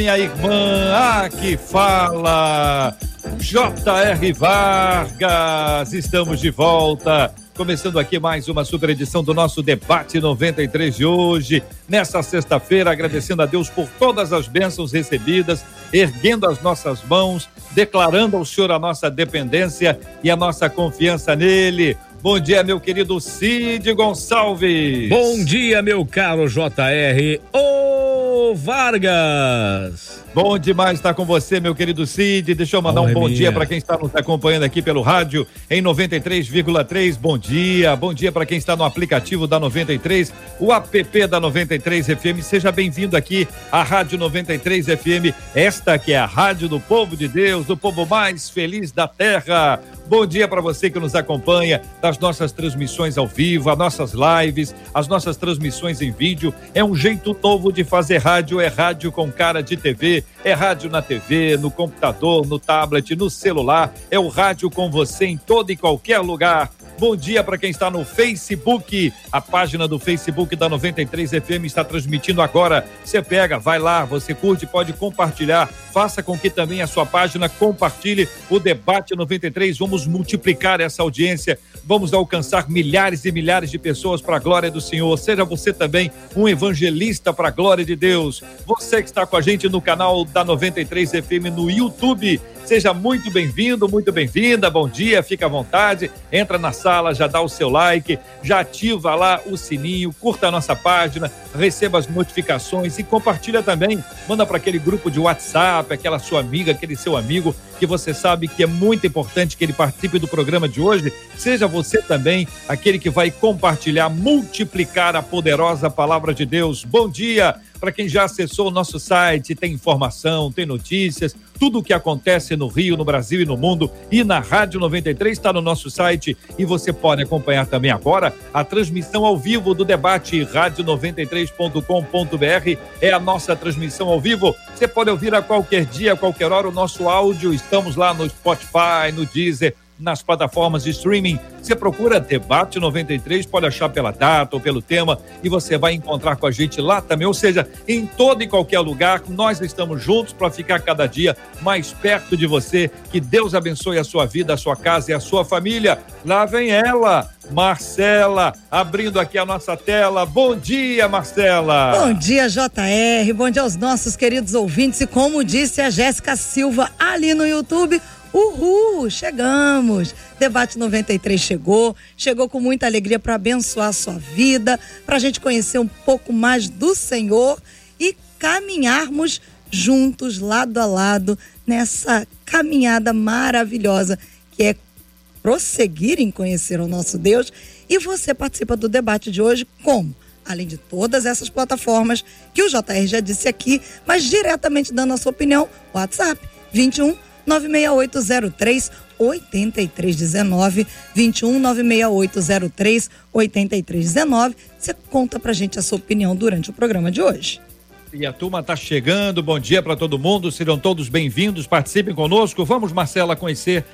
minha irmã. Ah, que fala. J.R. Vargas. Estamos de volta Começando aqui mais uma super edição do nosso Debate 93 de hoje, nessa sexta-feira, agradecendo a Deus por todas as bênçãos recebidas, erguendo as nossas mãos, declarando ao Senhor a nossa dependência e a nossa confiança nele. Bom dia, meu querido Cid Gonçalves. Bom dia, meu caro JR. Vargas. Bom demais estar com você, meu querido Cid. Deixa eu mandar um bom dia para quem está nos acompanhando aqui pelo rádio em 93,3. Bom dia. Bom dia para quem está no aplicativo da 93, o app da 93 FM. Seja bem-vindo aqui à Rádio 93 FM. Esta que é a rádio do povo de Deus, do povo mais feliz da terra. Bom dia para você que nos acompanha das nossas transmissões ao vivo, as nossas lives, as nossas transmissões em vídeo. É um jeito novo de fazer rádio, é rádio com cara de TV, é rádio na TV, no computador, no tablet, no celular. É o rádio com você em todo e qualquer lugar Bom dia para quem está no Facebook. A página do Facebook da 93 FM está transmitindo agora. Você pega, vai lá, você curte, pode compartilhar. Faça com que também a sua página compartilhe o debate 93. Vamos multiplicar essa audiência. Vamos alcançar milhares e milhares de pessoas para a glória do Senhor. Seja você também um evangelista para a glória de Deus. Você que está com a gente no canal da 93 FM no YouTube Seja muito bem-vindo, muito bem-vinda. Bom dia, fica à vontade. Entra na sala, já dá o seu like, já ativa lá o sininho, curta a nossa página, receba as notificações e compartilha também. Manda para aquele grupo de WhatsApp, aquela sua amiga, aquele seu amigo que você sabe que é muito importante que ele participe do programa de hoje. Seja você também aquele que vai compartilhar, multiplicar a poderosa palavra de Deus. Bom dia para quem já acessou o nosso site, tem informação, tem notícias tudo o que acontece no Rio, no Brasil e no mundo. E na Rádio 93 está no nosso site e você pode acompanhar também agora a transmissão ao vivo do debate rádio93.com.br. É a nossa transmissão ao vivo. Você pode ouvir a qualquer dia, a qualquer hora o nosso áudio. Estamos lá no Spotify, no Deezer nas plataformas de streaming. Você procura Debate 93, pode achar pela data ou pelo tema e você vai encontrar com a gente lá também. Ou seja, em todo e qualquer lugar, nós estamos juntos para ficar cada dia mais perto de você. Que Deus abençoe a sua vida, a sua casa e a sua família. Lá vem ela, Marcela, abrindo aqui a nossa tela. Bom dia, Marcela. Bom dia, JR. Bom dia aos nossos queridos ouvintes. E como disse a Jéssica Silva ali no YouTube, Uhul, chegamos! Debate 93 chegou, chegou com muita alegria para abençoar a sua vida, para a gente conhecer um pouco mais do Senhor e caminharmos juntos, lado a lado, nessa caminhada maravilhosa que é prosseguir em conhecer o nosso Deus. E você participa do debate de hoje como? Além de todas essas plataformas que o JR já disse aqui, mas diretamente dando a sua opinião, WhatsApp 21 96803 8319 21 96803 8319. Você conta pra gente a sua opinião durante o programa de hoje. E a turma está chegando. Bom dia para todo mundo. Sejam todos bem-vindos. Participem conosco. Vamos, Marcela, conhecer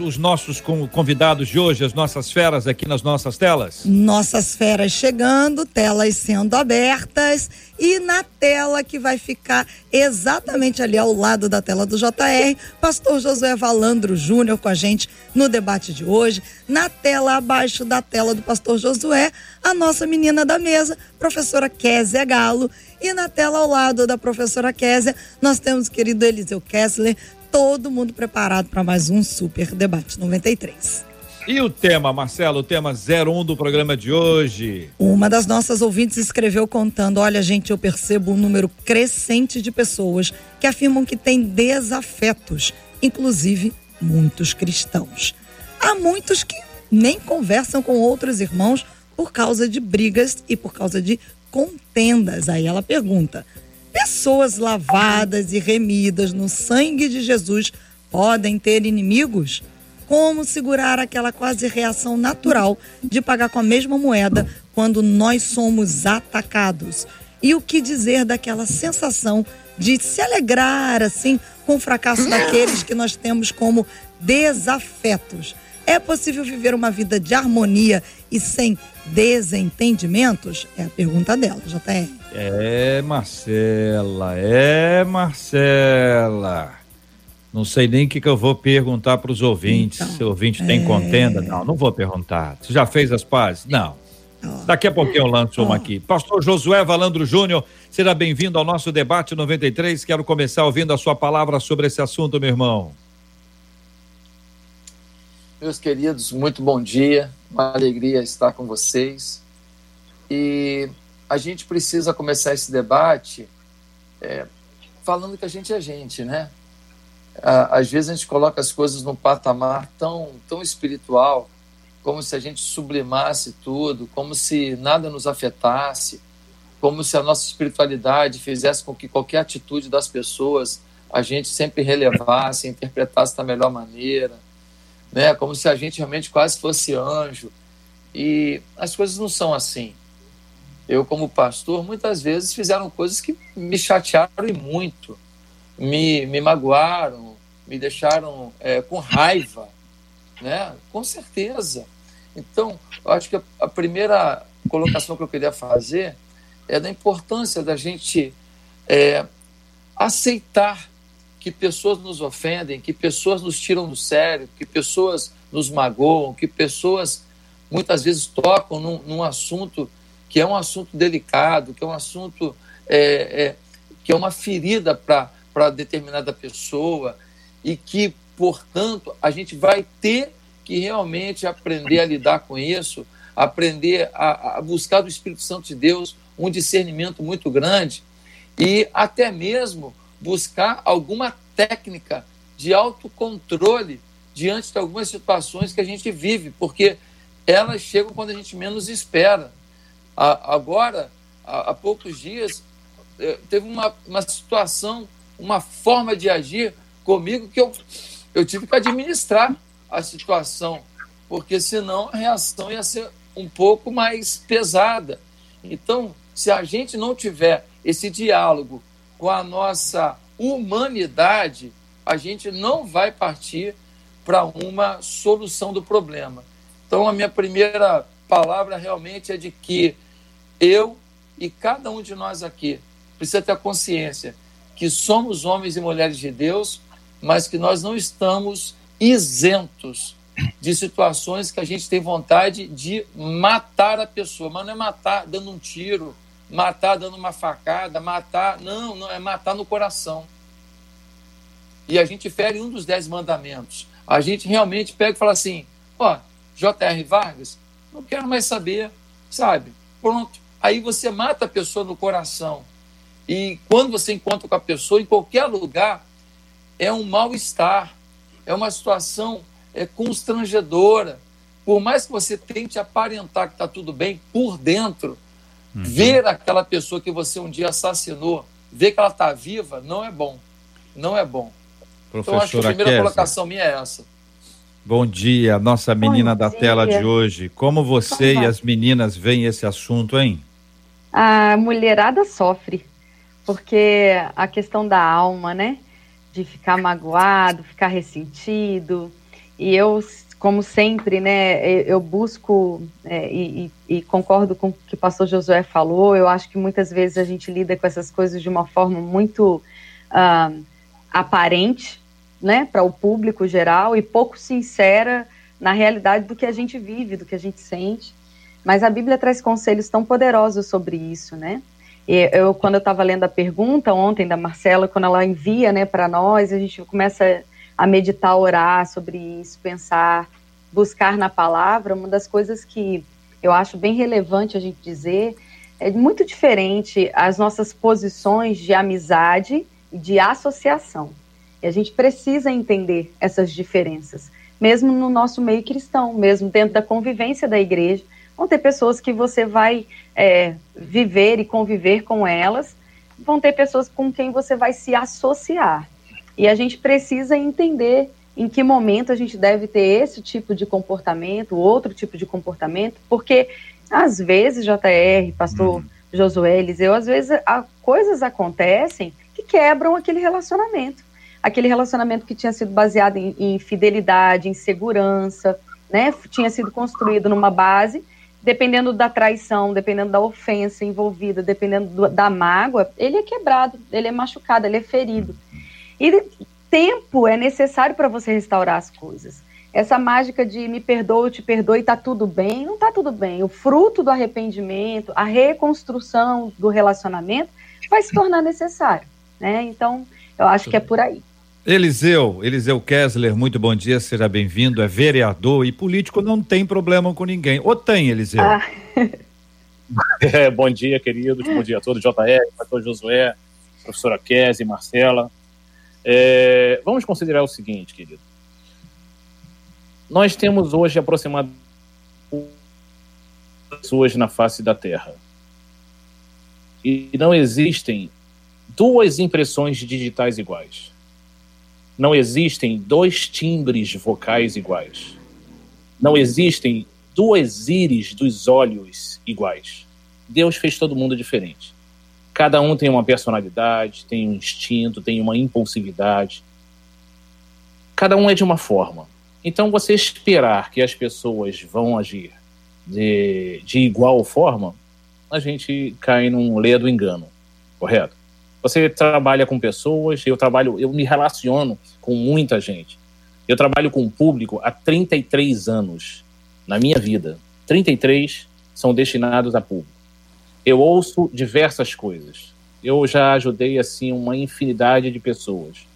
os nossos convidados de hoje, as nossas feras aqui nas nossas telas. Nossas feras chegando, telas sendo abertas e na tela que vai ficar exatamente ali ao lado da tela do JR, Pastor Josué Valandro Júnior com a gente no debate de hoje. Na tela abaixo da tela do Pastor Josué, a nossa menina da mesa, professora Kézia Galo e na tela ao lado da professora Késia, nós temos o querido Eliseu Kessler, todo mundo preparado para mais um Super Debate 93. E o tema, Marcelo, o tema 01 do programa de hoje? Uma das nossas ouvintes escreveu contando: Olha, gente, eu percebo um número crescente de pessoas que afirmam que têm desafetos, inclusive muitos cristãos. Há muitos que nem conversam com outros irmãos por causa de brigas e por causa de contendas. Aí ela pergunta: pessoas lavadas e remidas no sangue de Jesus podem ter inimigos? Como segurar aquela quase reação natural de pagar com a mesma moeda quando nós somos atacados? E o que dizer daquela sensação de se alegrar assim com o fracasso daqueles que nós temos como desafetos? É possível viver uma vida de harmonia e sem desentendimentos? É a pergunta dela, JR. É, Marcela, é, Marcela. Não sei nem o que, que eu vou perguntar para os ouvintes. Então, Se o ouvinte tem é... contenda? Não, não vou perguntar. Você já fez as pazes? Não. Daqui a pouquinho eu lanço uma aqui. Pastor Josué Valandro Júnior, seja bem-vindo ao nosso debate 93. Quero começar ouvindo a sua palavra sobre esse assunto, meu irmão. Meus queridos, muito bom dia. Uma alegria estar com vocês. E a gente precisa começar esse debate é, falando que a gente é gente, né? Às vezes a gente coloca as coisas num patamar tão, tão espiritual, como se a gente sublimasse tudo, como se nada nos afetasse, como se a nossa espiritualidade fizesse com que qualquer atitude das pessoas a gente sempre relevasse, interpretasse da melhor maneira né? Como se a gente realmente quase fosse anjo. E as coisas não são assim. Eu, como pastor, muitas vezes fizeram coisas que me chatearam e muito, me, me magoaram, me deixaram é, com raiva, né? Com certeza. Então, eu acho que a, primeira colocação que eu queria fazer é da importância da gente é, aceitar que pessoas nos ofendem, que pessoas nos tiram do sério, que pessoas nos magoam, que pessoas muitas vezes tocam num, num assunto que é um assunto delicado, que é um assunto é, é, que é uma ferida para determinada pessoa e que, portanto, a gente vai ter que realmente aprender a lidar com isso, aprender a, a buscar do Espírito Santo de Deus um discernimento muito grande e até mesmo buscar alguma técnica de autocontrole diante de algumas situações que a gente vive, porque elas chegam quando a gente menos espera. agora, há, poucos dias, eh, teve uma, uma situação, uma forma de agir comigo que eu, eu tive que administrar a situação, porque senão a reação ia ser um pouco mais pesada. Então, se a gente não tiver esse diálogo com a nossa humanidade, a gente não vai partir para uma solução do problema. Então, a minha primeira palavra realmente é de que eu e cada um de nós aqui precisa ter a consciência que somos homens e mulheres de Deus, mas que nós não estamos isentos de situações que a gente tem vontade de matar a pessoa, mas não é matar dando um tiro, matar dando uma facada, matar. Não, não, é matar no coração. E a gente fere um dos dez mandamentos. A gente realmente pega e fala assim: ó, J.R. Vargas, não quero mais saber, sabe? Pronto. Aí você mata a pessoa no coração. E quando você encontra com a pessoa, em qualquer lugar, é um mal-estar, é uma situação é, constrangedora. Por mais que você tente aparentar que está tudo bem, por dentro, Uhum. Ver aquela pessoa que você um dia assassinou, ver que ela está viva, não é bom. Não é bom. Professora então, acho que a primeira colocação minha é essa. Bom dia, nossa menina Bom da dia. tela de hoje. Como você Como e as meninas veem esse assunto, hein? A mulherada sofre, porque a questão da alma, né? De ficar magoado, ficar ressentido. E eu como sempre, né, eu busco é, e, e, concordo com o que o pastor Josué falou, eu acho que muitas vezes a gente lida com essas coisas de uma forma muito uh, aparente, né, para o público geral e pouco sincera na realidade do que a gente vive, do que a gente sente. Mas a Bíblia traz conselhos tão poderosos sobre isso, né? Eu, quando eu estava lendo a pergunta ontem da Marcela, quando ela envia, né, para nós, a gente começa a meditar, orar sobre isso, pensar, buscar na palavra, uma das coisas que eu acho bem relevante a gente dizer é muito diferente as nossas posições de amizade e de associação. E a gente precisa entender essas diferenças, mesmo no nosso meio cristão, mesmo dentro da convivência da igreja. Vão ter pessoas que você vai é, viver e conviver com elas, vão ter pessoas com quem você vai se associar. E a gente precisa entender em que momento a gente deve ter esse tipo de comportamento, outro tipo de comportamento, porque às vezes, JR, pastor uhum. Josué, Eliseu, às vezes a, coisas acontecem que quebram aquele relacionamento. Aquele relacionamento que tinha sido baseado em, em fidelidade, em segurança, né? Tinha sido construído numa base, dependendo da traição, dependendo da ofensa envolvida, dependendo do, da mágoa, ele é quebrado, ele é machucado, ele é ferido. E tempo é necessário para você restaurar as coisas. Essa mágica de me perdoe, te perdoe, tá tudo bem, não tá tudo bem. O fruto do arrependimento, a reconstrução do relacionamento vai se tornar necessário, né? Então, eu acho que é por aí. Eliseu, Eliseu Kessler, muito bom dia, seja bem-vindo. É vereador e político não tem problema com ninguém. Ou tem, Eliseu? Ah. É, bom dia, queridos. Bom dia a todos. JR, pastor Josué, professora Kézia, Marcela. É, vamos considerar o seguinte, querido. Nós temos hoje aproximadamente pessoas na face da Terra. E não existem duas impressões digitais iguais. Não existem dois timbres vocais iguais. Não existem duas íris dos olhos iguais. Deus fez todo mundo diferente. Cada um tem uma personalidade, tem um instinto, tem uma impulsividade. Cada um é de uma forma. Então, você esperar que as pessoas vão agir de, de igual forma, a gente cai num ledo engano, correto? Você trabalha com pessoas, eu trabalho, eu me relaciono com muita gente. Eu trabalho com o público há 33 anos na minha vida. 33 são destinados a público. Eu ouço diversas coisas. Eu já ajudei assim uma infinidade de pessoas.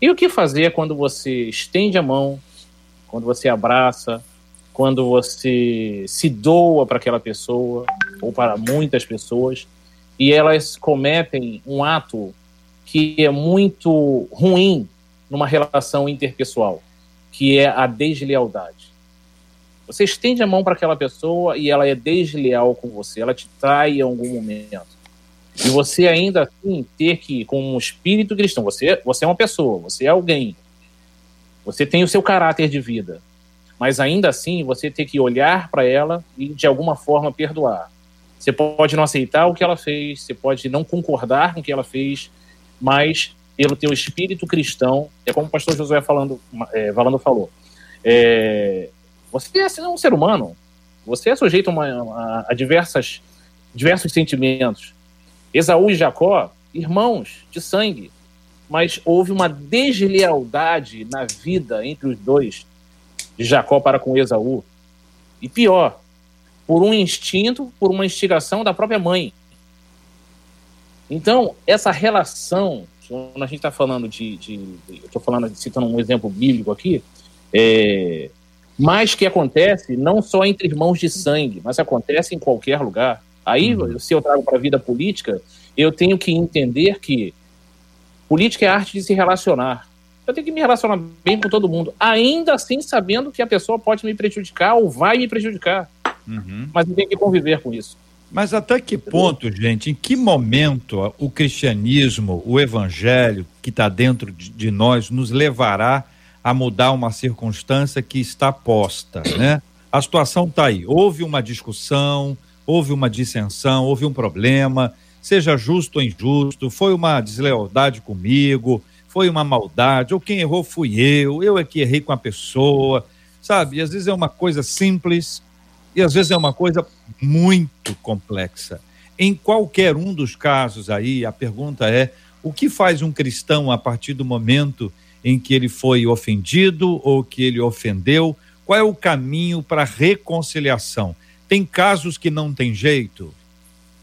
E o que fazer quando você estende a mão, quando você abraça, quando você se doa para aquela pessoa ou para muitas pessoas e elas cometem um ato que é muito ruim numa relação interpessoal, que é a deslealdade. Você estende a mão para aquela pessoa e ela é desleal com você, ela te trai em algum momento. E você ainda assim ter que, com um espírito cristão, você, você é uma pessoa, você é alguém, você tem o seu caráter de vida, mas ainda assim você tem que olhar para ela e de alguma forma perdoar. Você pode não aceitar o que ela fez, você pode não concordar com o que ela fez, mas pelo teu espírito cristão, é como o pastor Josué falando, é, falando falou, é, você é um ser humano, você é sujeito a, a, a diversas, diversos sentimentos. Esaú e Jacó, irmãos de sangue, mas houve uma deslealdade na vida entre os dois, de Jacó para com Esaú. E pior, por um instinto, por uma instigação da própria mãe. Então, essa relação, quando a gente está falando de, de, de estou falando, citando um exemplo bíblico aqui, é, mas que acontece não só entre irmãos de sangue, mas acontece em qualquer lugar. Aí, uhum. se eu trago para a vida política, eu tenho que entender que política é a arte de se relacionar. Eu tenho que me relacionar bem com todo mundo, ainda assim sabendo que a pessoa pode me prejudicar ou vai me prejudicar. Uhum. Mas tem que conviver com isso. Mas até que ponto, gente, em que momento o cristianismo, o evangelho que está dentro de nós nos levará a mudar uma circunstância que está posta, né? A situação está aí. Houve uma discussão, houve uma dissensão, houve um problema, seja justo ou injusto, foi uma deslealdade comigo, foi uma maldade, ou quem errou fui eu, eu é que errei com a pessoa, sabe? E às vezes é uma coisa simples, e às vezes é uma coisa muito complexa. Em qualquer um dos casos aí, a pergunta é: o que faz um cristão a partir do momento em que ele foi ofendido ou que ele ofendeu? Qual é o caminho para reconciliação? Tem casos que não tem jeito?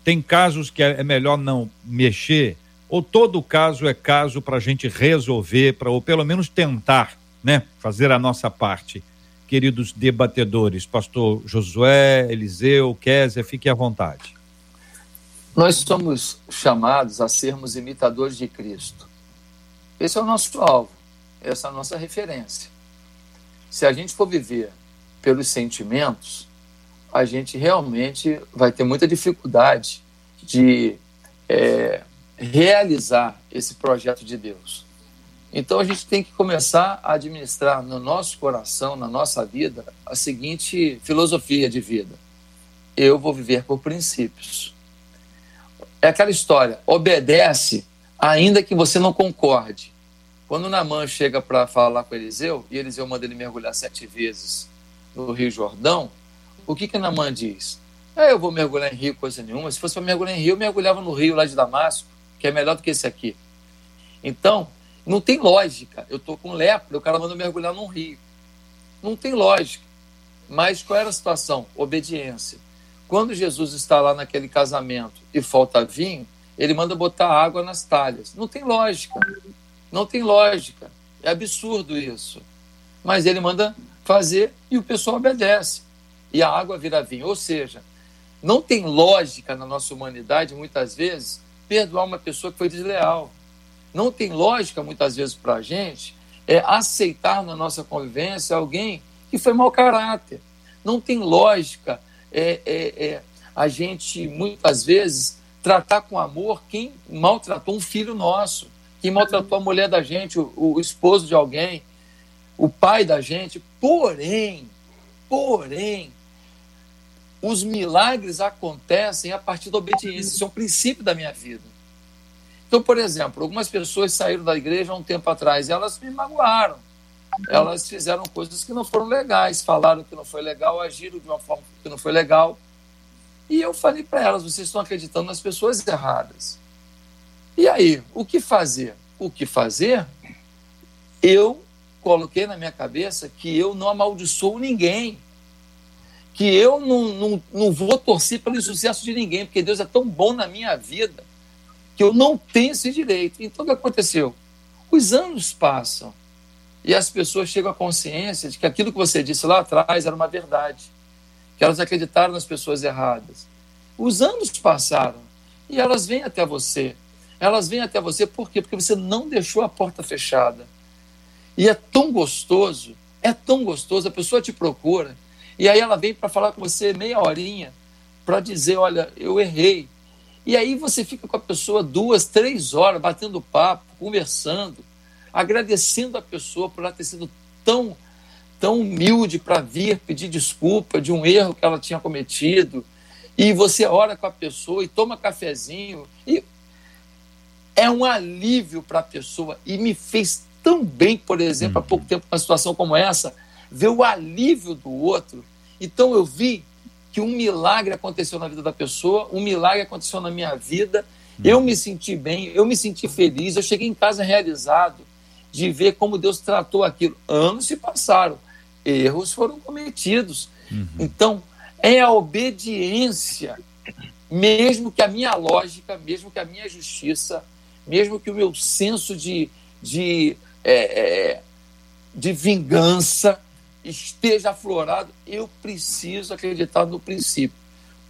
Tem casos que é melhor não mexer? Ou todo caso é caso para a gente resolver, para ou pelo menos tentar, né, fazer a nossa parte? queridos debatedores, pastor Josué, Eliseu, Kézia, fique à vontade. Nós somos chamados a sermos imitadores de Cristo. Esse é o nosso alvo, essa nossa referência. Se a gente for viver pelos sentimentos, a gente realmente vai ter muita dificuldade de é, realizar esse projeto de Deus. Então a gente tem que começar a administrar no nosso coração, na nossa vida, a seguinte filosofia de vida: eu vou viver por princípios. É aquela história, obedece ainda que você não concorde. Quando Namã chega para falar com Eliseu, e Eliseu manda ele mergulhar sete vezes no Rio Jordão, o que que Namã diz? É, eu vou mergulhar em rio, coisa nenhuma. Se fosse para mergulhar em rio, eu mergulhava no rio lá de Damasco, que é melhor do que esse aqui. Então, não tem lógica. Eu estou com lepra, o cara manda mergulhar num rio. Não tem lógica. Mas qual era a situação? Obediência. Quando Jesus está lá naquele casamento e falta vinho, ele manda botar água nas talhas. Não tem lógica. Não tem lógica. É absurdo isso. Mas ele manda fazer e o pessoal obedece. E a água vira vinho. Ou seja, não tem lógica na nossa humanidade, muitas vezes, perdoar uma pessoa que foi desleal não tem lógica muitas vezes para a gente é aceitar na nossa convivência alguém que foi mau caráter. Não tem lógica é, é, é, a gente muitas vezes tratar com amor quem maltratou um filho nosso, quem maltratou a mulher da gente, o, o esposo de alguém, o pai da gente. Porém, porém, os milagres acontecem a partir da obediência. Isso é um princípio da minha vida. Então, por exemplo, algumas pessoas saíram da igreja há um tempo atrás e elas me magoaram. Elas fizeram coisas que não foram legais, falaram que não foi legal, agiram de uma forma que não foi legal. E eu falei para elas: vocês estão acreditando nas pessoas erradas. E aí, o que fazer? O que fazer? Eu coloquei na minha cabeça que eu não amaldiçoo ninguém. Que eu não, não, não vou torcer pelo insucesso de ninguém, porque Deus é tão bom na minha vida que eu não tenho esse direito. Então, o que aconteceu? Os anos passam e as pessoas chegam à consciência de que aquilo que você disse lá atrás era uma verdade, que elas acreditaram nas pessoas erradas. Os anos passaram e elas vêm até você. Elas vêm até você por quê? Porque você não deixou a porta fechada. E é tão gostoso, é tão gostoso, a pessoa te procura e aí ela vem para falar com você meia horinha para dizer, olha, eu errei, e aí você fica com a pessoa duas, três horas, batendo papo, conversando, agradecendo a pessoa por ela ter sido tão, tão humilde para vir pedir desculpa de um erro que ela tinha cometido. E você ora com a pessoa e toma cafezinho. E é um alívio para a pessoa. E me fez tão bem, por exemplo, há pouco tempo, uma situação como essa, ver o alívio do outro. Então eu vi que um milagre aconteceu na vida da pessoa, um milagre aconteceu na minha vida, eu me senti bem, eu me senti feliz, eu cheguei em casa realizado de ver como Deus tratou aquilo. Anos se passaram, erros foram cometidos. Uhum. Então, é a obediência, mesmo que a minha lógica, mesmo que a minha justiça, mesmo que o meu senso de, de, é, é, de vingança esteja aflorado, eu preciso acreditar no princípio.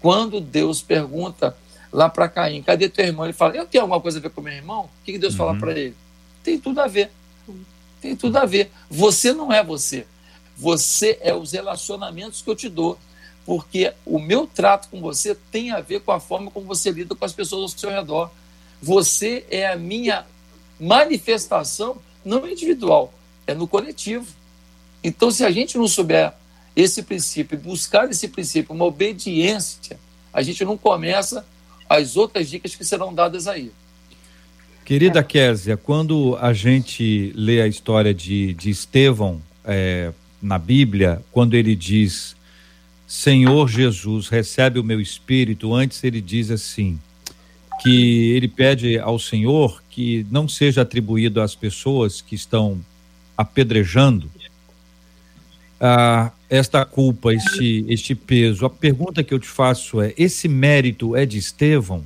Quando Deus pergunta lá para Caim, cadê teu irmão? Ele fala, eu tenho alguma coisa a ver com meu irmão? O que Deus uhum. fala para ele? Tem tudo a ver. Tem tudo a ver. Você não é você. Você é os relacionamentos que eu te dou. Porque o meu trato com você tem a ver com a forma como você lida com as pessoas ao seu redor. Você é a minha manifestação, não individual, é no coletivo. Então, se a gente não souber esse princípio, buscar esse princípio, uma obediência, a gente não começa as outras dicas que serão dadas aí. Querida Késia, quando a gente lê a história de, de Estevão é, na Bíblia, quando ele diz Senhor Jesus, recebe o meu espírito, antes ele diz assim, que ele pede ao Senhor que não seja atribuído às pessoas que estão apedrejando, ah, esta culpa, este, este peso. A pergunta que eu te faço é: esse mérito é de Estevão?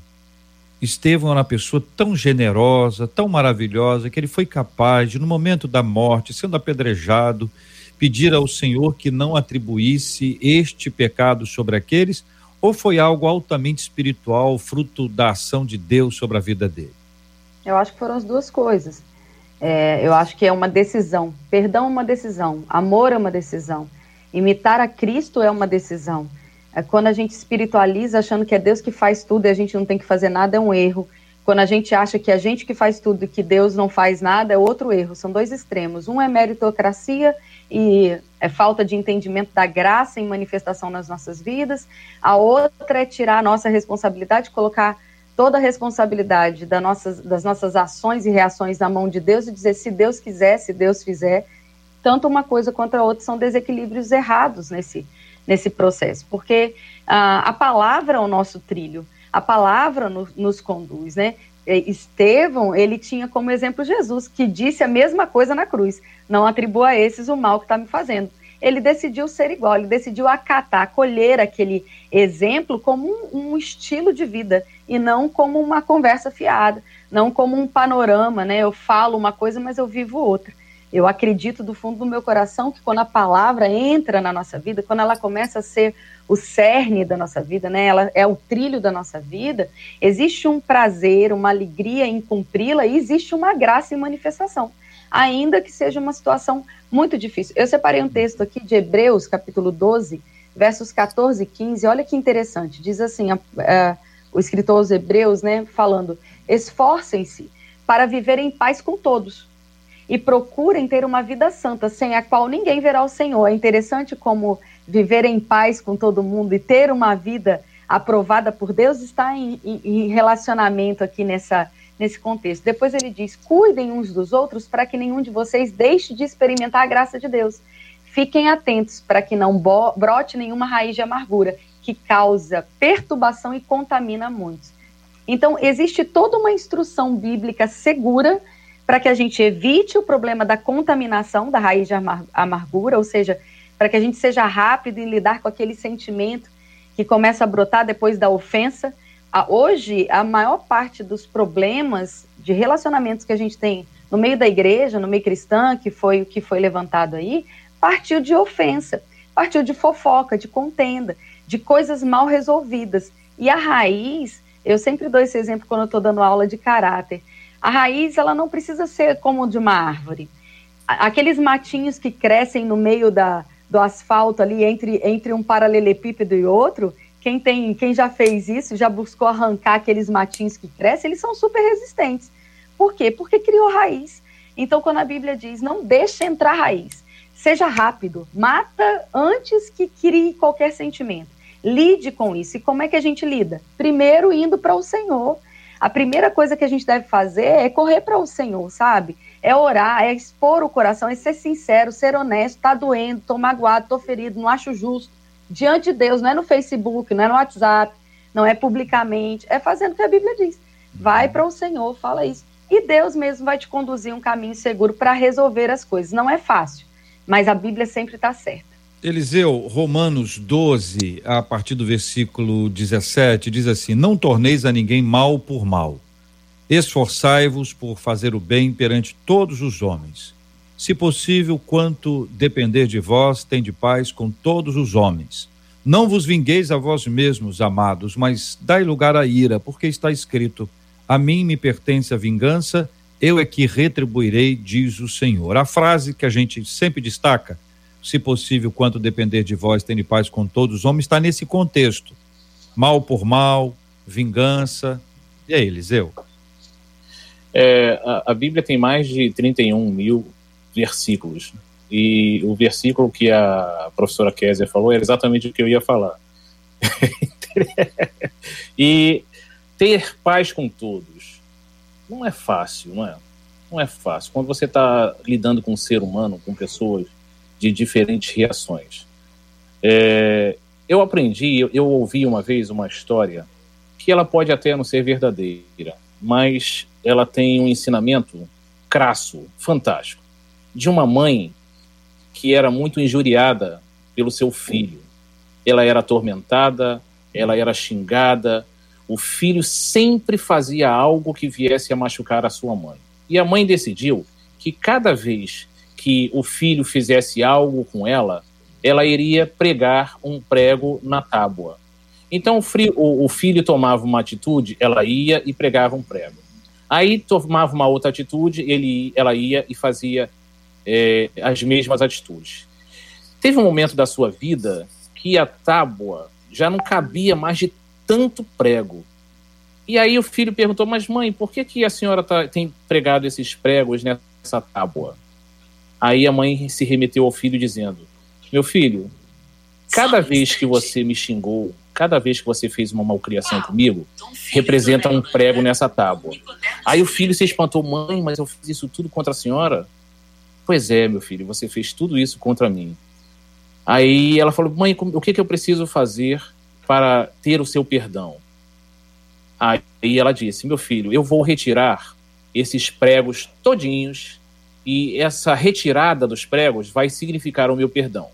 Estevão era uma pessoa tão generosa, tão maravilhosa, que ele foi capaz de, no momento da morte, sendo apedrejado, pedir ao Senhor que não atribuísse este pecado sobre aqueles, ou foi algo altamente espiritual, fruto da ação de Deus sobre a vida dele? Eu acho que foram as duas coisas. É, eu acho que é uma decisão. Perdão é uma decisão. Amor é uma decisão. Imitar a Cristo é uma decisão. É quando a gente espiritualiza achando que é Deus que faz tudo e a gente não tem que fazer nada, é um erro. Quando a gente acha que a gente que faz tudo e que Deus não faz nada, é outro erro. São dois extremos. Um é meritocracia e é falta de entendimento da graça em manifestação nas nossas vidas. A outra é tirar a nossa responsabilidade, colocar toda a responsabilidade das nossas, das nossas ações e reações na mão de Deus e dizer se Deus quiser, se Deus fizer. Tanto uma coisa quanto a outra são desequilíbrios errados nesse, nesse processo, porque ah, a palavra é o nosso trilho, a palavra no, nos conduz, né? Estevão, ele tinha como exemplo Jesus, que disse a mesma coisa na cruz: não atribua a esses o mal que está me fazendo. Ele decidiu ser igual, ele decidiu acatar, acolher aquele exemplo como um, um estilo de vida e não como uma conversa fiada, não como um panorama, né? Eu falo uma coisa, mas eu vivo outra. Eu acredito do fundo do meu coração que quando a palavra entra na nossa vida, quando ela começa a ser o cerne da nossa vida, né? Ela é o trilho da nossa vida. Existe um prazer, uma alegria em cumpri-la e existe uma graça em manifestação, ainda que seja uma situação muito difícil. Eu separei um texto aqui de Hebreus, capítulo 12, versos 14 e 15. Olha que interessante. Diz assim, a, a, o escritor aos Hebreus, né, falando: esforcem-se para viver em paz com todos e procurem ter uma vida santa, sem a qual ninguém verá o Senhor. É interessante como viver em paz com todo mundo e ter uma vida aprovada por Deus está em, em, relacionamento aqui nessa, nesse contexto. Depois ele diz: cuidem uns dos outros para que nenhum de vocês deixe de experimentar a graça de Deus. Fiquem atentos para que não brote nenhuma raiz de amargura que causa perturbação e contamina muitos. Então, existe toda uma instrução bíblica segura para que a gente evite o problema da contaminação da raiz de amargura, ou seja, para que a gente seja rápido em lidar com aquele sentimento que começa a brotar depois da ofensa. Hoje, a maior parte dos problemas de relacionamentos que a gente tem no meio da igreja, no meio cristã, que foi o que foi levantado aí, partiu de ofensa, partiu de fofoca, de contenda, de coisas mal resolvidas. E a raiz, eu sempre dou esse exemplo quando eu estou dando aula de caráter a raiz ela não precisa ser como de uma árvore. Aqueles matinhos que crescem no meio da, do asfalto ali entre, entre um paralelepípedo e outro, quem tem, quem já fez isso, já buscou arrancar aqueles matinhos que crescem, eles são super resistentes. Por quê? Porque criou raiz. Então, quando a Bíblia diz, não deixe entrar raiz, seja rápido, mata antes que crie qualquer sentimento. Lide com isso. E como é que a gente lida? Primeiro, indo para o Senhor a primeira coisa que a gente deve fazer é correr para o Senhor, sabe? É orar, é expor o coração, é ser sincero, ser honesto, tá doendo, tô magoado, tô ferido, não acho justo. Diante de Deus, não é no Facebook, não é no WhatsApp, não é publicamente, é fazendo o que a Bíblia diz. Vai para o Senhor, fala isso. E Deus mesmo vai te conduzir um caminho seguro para resolver as coisas. Não é fácil, mas a Bíblia sempre está certa. Eliseu, Romanos 12, a partir do versículo 17, diz assim: Não torneis a ninguém mal por mal. Esforçai-vos por fazer o bem perante todos os homens. Se possível, quanto depender de vós, tende paz com todos os homens. Não vos vingueis a vós mesmos, amados, mas dai lugar à ira, porque está escrito: A mim me pertence a vingança, eu é que retribuirei, diz o Senhor. A frase que a gente sempre destaca se possível, quanto depender de vós, tende paz com todos os homens, está nesse contexto. Mal por mal, vingança. E aí, Eliseu? É, a, a, Bíblia tem mais de 31 mil versículos. E o versículo que a professora Kézia falou era exatamente o que eu ia falar. e ter paz com todos não é fácil, não é? Não é fácil. Quando você está lidando com um ser humano, com pessoas de diferentes reações. É, eu aprendi, eu, eu ouvi uma vez uma história que ela pode até não ser verdadeira, mas ela tem um ensinamento crasso, fantástico, de uma mãe que era muito injuriada pelo seu filho. Ela era atormentada, ela era xingada, o filho sempre fazia algo que viesse a machucar a sua mãe. E a mãe decidiu que cada vez que o filho fizesse algo com ela, ela iria pregar um prego na tábua. Então o, filho tomava uma atitude, ela ia e pregava um prego. Aí tomava uma outra atitude, ele, ela ia e fazia é, as mesmas atitudes. Teve um momento da sua vida que a tábua já não cabia mais de tanto prego. E aí o filho perguntou, mas mãe, por que, que a senhora tá, tem pregado esses pregos nessa tábua? Aí a mãe se remeteu ao filho dizendo, meu filho, cada vez que você me xingou, cada vez que você fez uma malcriação comigo, representa um prego nessa tábua. Aí o filho se espantou, mãe, mas eu fiz isso tudo contra a senhora? Pois é, meu filho, você fez tudo isso contra mim. Aí ela falou, mãe, o que, que eu preciso fazer para ter o seu perdão? Aí ela disse: Meu filho, eu vou retirar esses pregos todinhos e essa retirada dos pregos vai significar o meu perdão.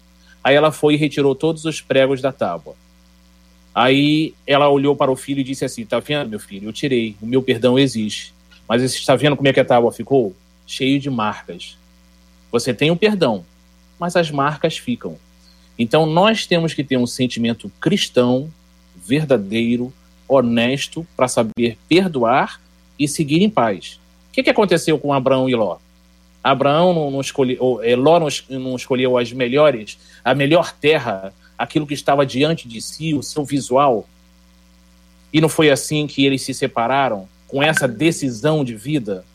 Aí ela foi e retirou todos os pregos da tábua. Aí ela olhou para o filho e disse assim: Tá vendo, meu filho? Eu tirei, o meu perdão existe. Mas você está vendo como é que a tábua ficou? Cheio de marcas. Você tem o um perdão, mas as marcas ficam. Então nós temos que ter um sentimento cristão, verdadeiro, honesto para saber perdoar e seguir em paz. O que, que aconteceu com Abraão e Ló? Abraão não, não escolheu, é, Ló não, não escolheu as melhores, a melhor terra, aquilo que estava diante de si, o seu visual. E não foi assim que eles se separaram, com essa decisão de vida?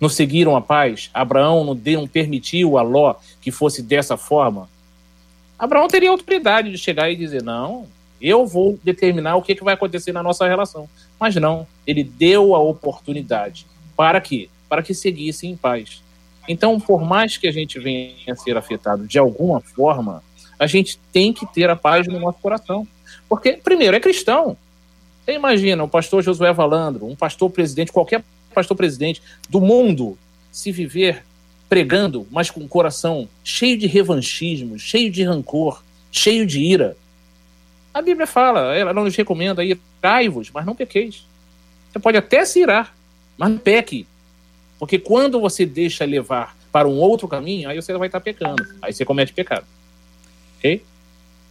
Não seguiram a paz? Abraão não, deu, não permitiu a Ló que fosse dessa forma? Abraão teria autoridade de chegar e dizer: não, eu vou determinar o que, que vai acontecer na nossa relação. Mas não, ele deu a oportunidade. Para quê? Para que seguisse em paz. Então, por mais que a gente venha a ser afetado de alguma forma, a gente tem que ter a paz no nosso coração. Porque, primeiro, é cristão. Você imagina o pastor Josué Valandro, um pastor presidente, qualquer pastor presidente do mundo, se viver pregando, mas com o coração cheio de revanchismo, cheio de rancor, cheio de ira. A Bíblia fala, ela nos recomenda irai-vos, mas não pequeis. Você pode até se irar, mas não peque. Porque quando você deixa levar para um outro caminho, aí você vai estar pecando. Aí você comete pecado. Ok?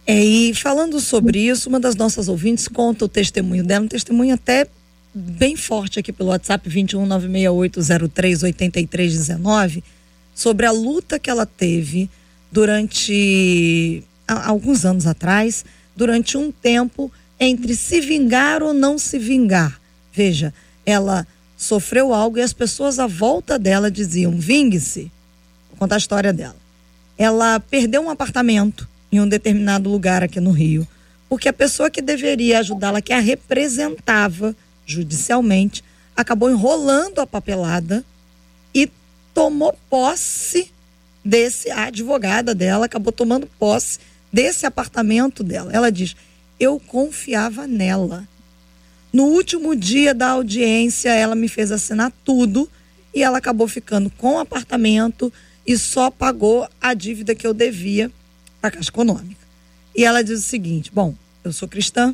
É, e falando sobre isso, uma das nossas ouvintes conta o testemunho dela, um testemunho até bem forte aqui pelo WhatsApp 21968038319, sobre a luta que ela teve durante há, alguns anos atrás durante um tempo entre se vingar ou não se vingar. Veja, ela sofreu algo e as pessoas à volta dela diziam: vingue-se. Vou contar a história dela. Ela perdeu um apartamento em um determinado lugar aqui no Rio, porque a pessoa que deveria ajudá-la, que a representava judicialmente, acabou enrolando a papelada e tomou posse desse a advogada dela acabou tomando posse desse apartamento dela. Ela diz: Eu confiava nela. No último dia da audiência, ela me fez assinar tudo e ela acabou ficando com o apartamento e só pagou a dívida que eu devia para a Caixa Econômica. E ela diz o seguinte: Bom, eu sou cristã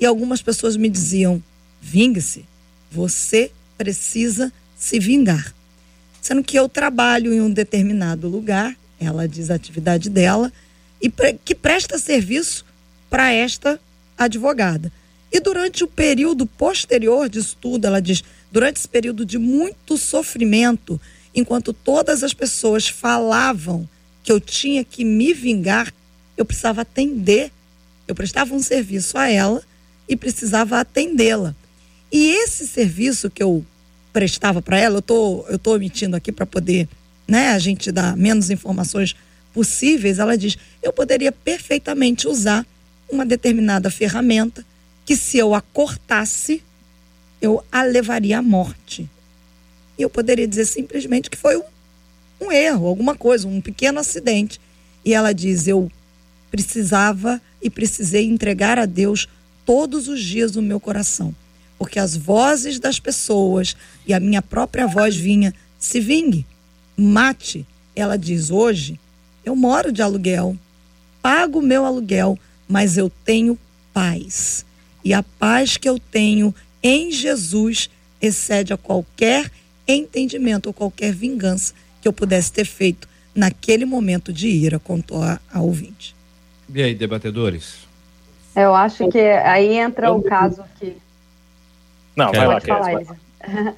e algumas pessoas me diziam: vingue-se, você precisa se vingar. Sendo que eu trabalho em um determinado lugar, ela diz a atividade dela, e que presta serviço para esta advogada. E durante o período posterior de estudo, ela diz, durante esse período de muito sofrimento, enquanto todas as pessoas falavam que eu tinha que me vingar, eu precisava atender. Eu prestava um serviço a ela e precisava atendê-la. E esse serviço que eu prestava para ela, eu tô, eu tô omitindo aqui para poder, né, a gente dar menos informações possíveis, ela diz: eu poderia perfeitamente usar uma determinada ferramenta que, se eu a cortasse, eu a levaria à morte. E eu poderia dizer simplesmente que foi um, um erro, alguma coisa, um pequeno acidente. E ela diz: eu precisava e precisei entregar a Deus todos os dias o meu coração, porque as vozes das pessoas e a minha própria voz vinha: se vingue, mate. Ela diz hoje eu moro de aluguel, pago o meu aluguel, mas eu tenho paz. E a paz que eu tenho em Jesus excede a qualquer entendimento ou qualquer vingança que eu pudesse ter feito naquele momento de ira, contou a, a ouvinte. E aí, debatedores? Eu acho que aí entra o caso que. Não, vai lá, falar, vai.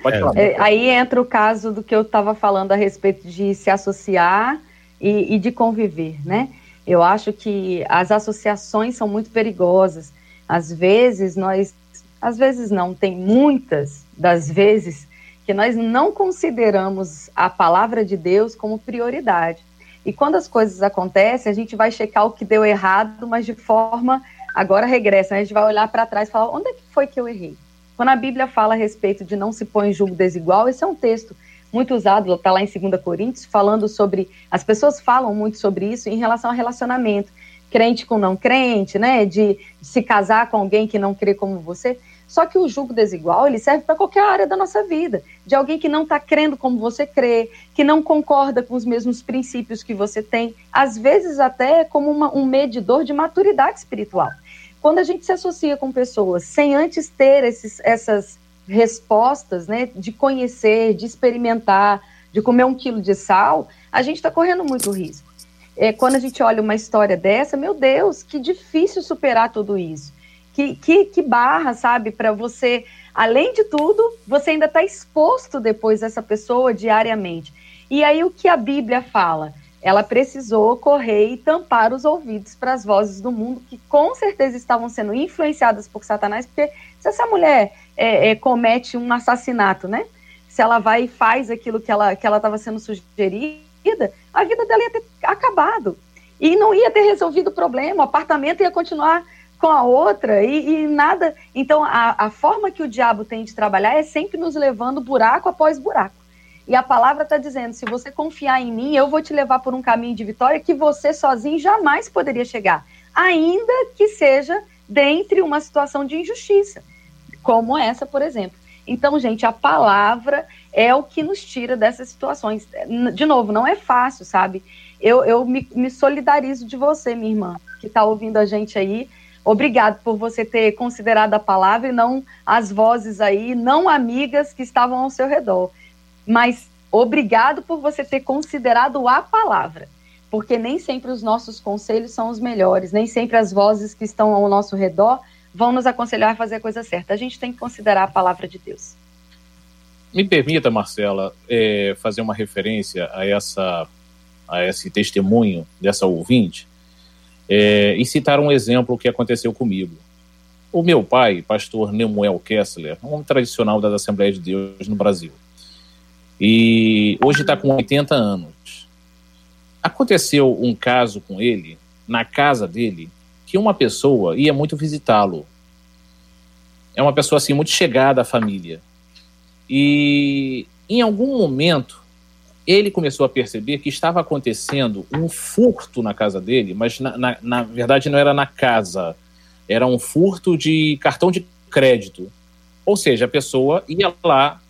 Pode falar. É, aí entra o caso do que eu estava falando a respeito de se associar e, e de conviver, né? Eu acho que as associações são muito perigosas. Às vezes nós às vezes não, tem muitas das vezes que nós não consideramos a palavra de Deus como prioridade. E quando as coisas acontecem, a gente vai checar o que deu errado, mas de forma agora regressa. Né? A gente vai olhar para trás e falar: onde é que foi que eu errei? Quando a Bíblia fala a respeito de não se põe em julgo desigual, esse é um texto muito usado, está lá em 2 Coríntios, falando sobre. As pessoas falam muito sobre isso em relação ao relacionamento. Crente com não crente, né? De, se casar com alguém que não crê como você. Só que o julgo desigual, ele serve para qualquer área da nossa vida. De alguém que não está crendo como você crê, que não concorda com os mesmos princípios que você tem. Às vezes até como uma, um medidor de maturidade espiritual. Quando a gente se associa com pessoas sem antes ter esses, essas respostas, né, de conhecer, de experimentar, de comer um quilo de sal, a gente está correndo muito risco. É, quando a gente olha uma história dessa, meu Deus, que difícil superar tudo isso. Que, que, que barra, sabe, para você, além de tudo, você ainda está exposto depois a essa pessoa diariamente. E aí o que a Bíblia fala? ela precisou correr e tampar os ouvidos para as vozes do mundo que com certeza estavam sendo influenciadas por Satanás, porque se essa mulher é, é, comete um assassinato, né? Se ela vai e faz aquilo que ela que ela estava sendo sugerida, a vida dela ia ter acabado e não ia ter resolvido o problema, o apartamento ia continuar com a outra e, e nada. Então a, a forma que o diabo tem de trabalhar é sempre nos levando buraco após buraco. E a palavra está dizendo: se você confiar em mim, eu vou te levar por um caminho de vitória que você sozinho jamais poderia chegar, ainda que seja dentre uma situação de injustiça, como essa, por exemplo. Então, gente, a palavra é o que nos tira dessas situações. De novo, não é fácil, sabe? Eu, eu me, me solidarizo de você, minha irmã, que está ouvindo a gente aí. Obrigado por você ter considerado a palavra e não as vozes aí, não amigas que estavam ao seu redor mas obrigado por você ter considerado a palavra, porque nem sempre os nossos conselhos são os melhores, nem sempre as vozes que estão ao nosso redor vão nos aconselhar a fazer a coisa certa. A gente tem que considerar a palavra de Deus. Me permita, Marcela, é, fazer uma referência a essa a esse testemunho dessa ouvinte é, e citar um exemplo que aconteceu comigo. O meu pai, pastor Nemuel Kessler, um tradicional das Assembleias de Deus no Brasil, e hoje está com 80 anos. Aconteceu um caso com ele, na casa dele, que uma pessoa ia muito visitá-lo. É uma pessoa assim muito chegada à família. E em algum momento ele começou a perceber que estava acontecendo um furto na casa dele, mas na, na, na verdade não era na casa, era um furto de cartão de crédito. Ou seja, a pessoa ia lá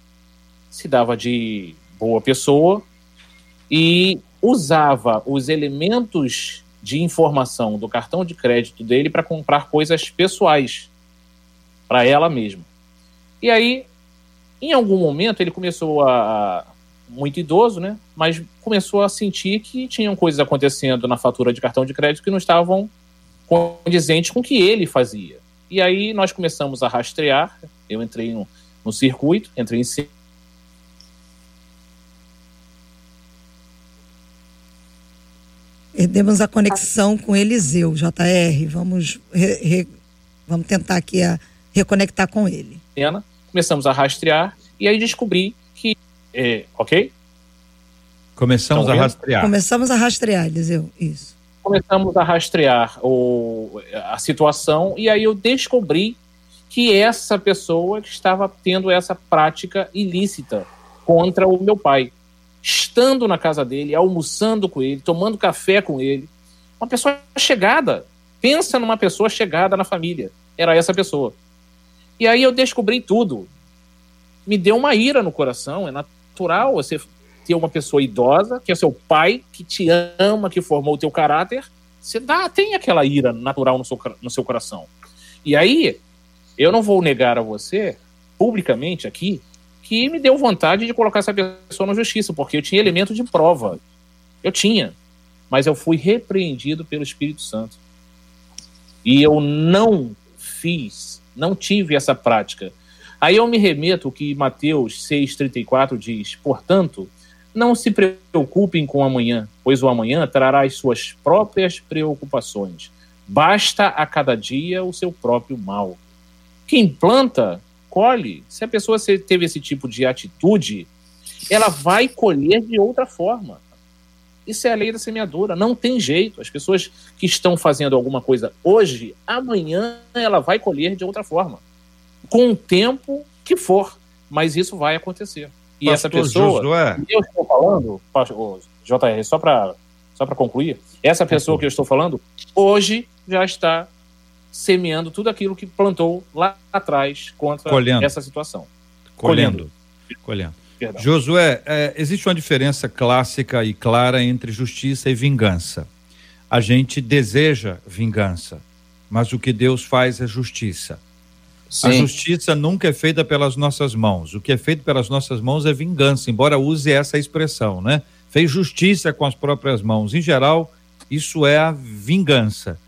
se dava de boa pessoa e usava os elementos de informação do cartão de crédito dele para comprar coisas pessoais para ela mesma. E aí, em algum momento, ele começou a. Muito idoso, né? Mas começou a sentir que tinham coisas acontecendo na fatura de cartão de crédito que não estavam condizentes com o que ele fazia. E aí nós começamos a rastrear. Eu entrei no, no circuito, entrei em Perdemos a conexão com Eliseu, JR. Vamos, re, re, vamos tentar aqui a reconectar com ele. Começamos a rastrear e aí descobri que. É, ok? Começamos a rastrear. Começamos a rastrear, Eliseu. Isso. Começamos a rastrear o, a situação e aí eu descobri que essa pessoa estava tendo essa prática ilícita contra o meu pai estando na casa dele, almoçando com ele, tomando café com ele. Uma pessoa chegada. Pensa numa pessoa chegada na família. Era essa pessoa. E aí eu descobri tudo. Me deu uma ira no coração. É natural você ter uma pessoa idosa, que é seu pai, que te ama, que formou o teu caráter. Você dá, tem aquela ira natural no seu, no seu coração. E aí, eu não vou negar a você, publicamente aqui, que me deu vontade de colocar essa pessoa na justiça, porque eu tinha elemento de prova. Eu tinha. Mas eu fui repreendido pelo Espírito Santo. E eu não fiz, não tive essa prática. Aí eu me remeto ao que Mateus 6,34 diz: Portanto, não se preocupem com o amanhã, pois o amanhã trará as suas próprias preocupações. Basta a cada dia o seu próprio mal Quem planta, colhe. Se a pessoa teve esse tipo de atitude, ela vai colher de outra forma. Isso é a lei da semeadura, não tem jeito. As pessoas que estão fazendo alguma coisa hoje, amanhã ela vai colher de outra forma. Com o tempo que for, mas isso vai acontecer. E Pastor essa pessoa, Josué. eu estou falando, JR, só para só para concluir, essa pessoa que eu estou falando, hoje já está semeando tudo aquilo que plantou lá atrás contra Colhendo. essa situação. Colhendo. Colhendo. Colhendo. Josué, é, existe uma diferença clássica e clara entre justiça e vingança. A gente deseja vingança, mas o que Deus faz é justiça. Sim. A justiça nunca é feita pelas nossas mãos. O que é feito pelas nossas mãos é vingança, embora use essa expressão, né? Fez justiça com as próprias mãos. Em geral, isso é a vingança.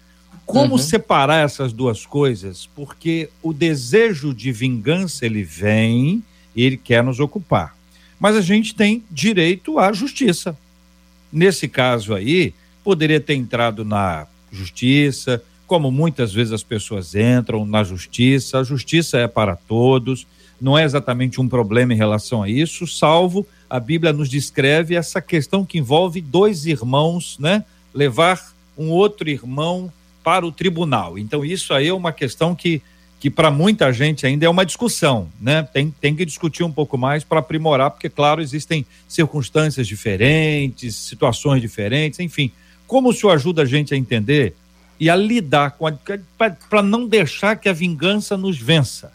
Como uhum. separar essas duas coisas? Porque o desejo de vingança ele vem e ele quer nos ocupar. Mas a gente tem direito à justiça. Nesse caso aí, poderia ter entrado na justiça, como muitas vezes as pessoas entram na justiça. A justiça é para todos, não é exatamente um problema em relação a isso, salvo a Bíblia nos descreve essa questão que envolve dois irmãos, né? Levar um outro irmão para o tribunal. Então, isso aí é uma questão que, que para muita gente ainda é uma discussão, né? Tem, tem que discutir um pouco mais para aprimorar, porque, claro, existem circunstâncias diferentes, situações diferentes, enfim. Como o senhor ajuda a gente a entender e a lidar com a. para não deixar que a vingança nos vença,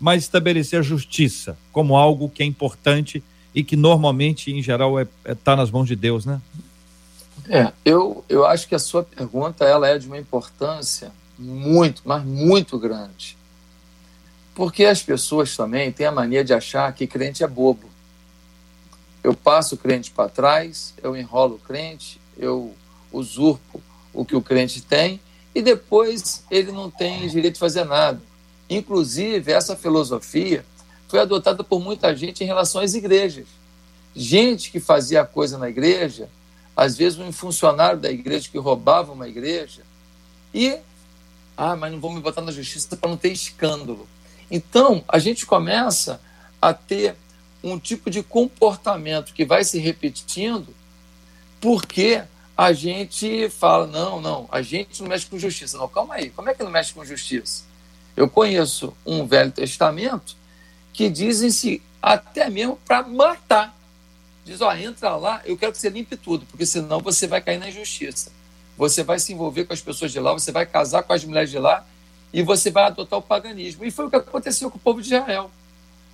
mas estabelecer a justiça como algo que é importante e que normalmente, em geral, está é, é, tá nas mãos de Deus, né? É, eu, eu acho que a sua pergunta ela é de uma importância muito, mas muito grande. Porque as pessoas também têm a mania de achar que crente é bobo. Eu passo o crente para trás, eu enrolo o crente, eu usurpo o que o crente tem e depois ele não tem direito de fazer nada. Inclusive, essa filosofia foi adotada por muita gente em relação às igrejas. Gente que fazia coisa na igreja às vezes um funcionário da igreja que roubava uma igreja e ah, mas não vou me botar na justiça para não ter escândalo. Então, a gente começa a ter um tipo de comportamento que vai se repetindo porque a gente fala, não, não, a gente não mexe com justiça. Não, calma aí, como é que não mexe com justiça? Eu conheço um Velho Testamento que dizem-se até mesmo para matar diz: ó, entra lá, eu quero que você limpe tudo, porque senão você vai cair na injustiça. Você vai se envolver com as pessoas de lá, você vai casar com as mulheres de lá e você vai adotar o paganismo. E foi o que aconteceu com o povo de Israel.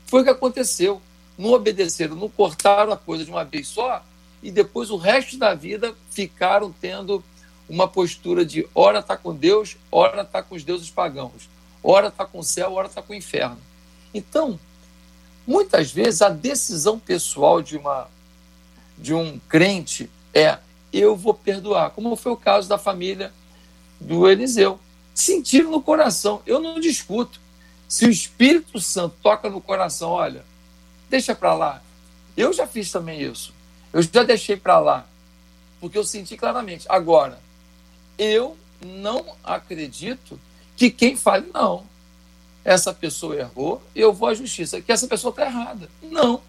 Foi o que aconteceu. Não obedeceram, não cortaram a coisa de uma vez só e depois o resto da vida ficaram tendo uma postura de ora está com Deus, ora está com os deuses pagãos, ora está com o céu, ora está com o inferno. Então, muitas vezes a decisão pessoal de uma de um crente é eu vou perdoar, como foi o caso da família do Eliseu. Sentiram no coração, eu não discuto. Se o Espírito Santo toca no coração, olha, deixa para lá. Eu já fiz também isso. Eu já deixei para lá, porque eu senti claramente. Agora, eu não acredito que quem fale, não, essa pessoa errou, eu vou à justiça, que essa pessoa está errada. Não,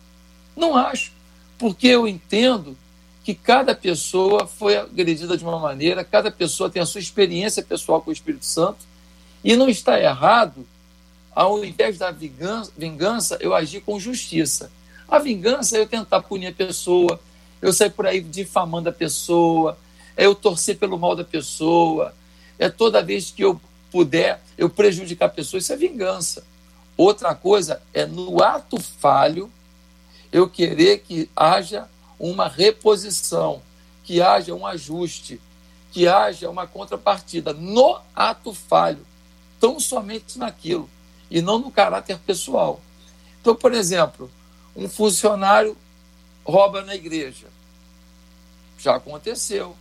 não acho porque eu entendo que cada pessoa foi agredida de uma maneira, cada pessoa tem a sua experiência pessoal com o Espírito Santo, e não está errado, ao invés da vingança, eu agir com justiça. A vingança é eu tentar punir a pessoa, eu sair por aí difamando a pessoa, é eu torcer pelo mal da pessoa, é toda vez que eu puder eu prejudicar a pessoa, isso é vingança. Outra coisa é no ato falho eu querer que haja uma reposição, que haja um ajuste, que haja uma contrapartida no ato falho, tão somente naquilo, e não no caráter pessoal. Então, por exemplo, um funcionário rouba na igreja. Já aconteceu.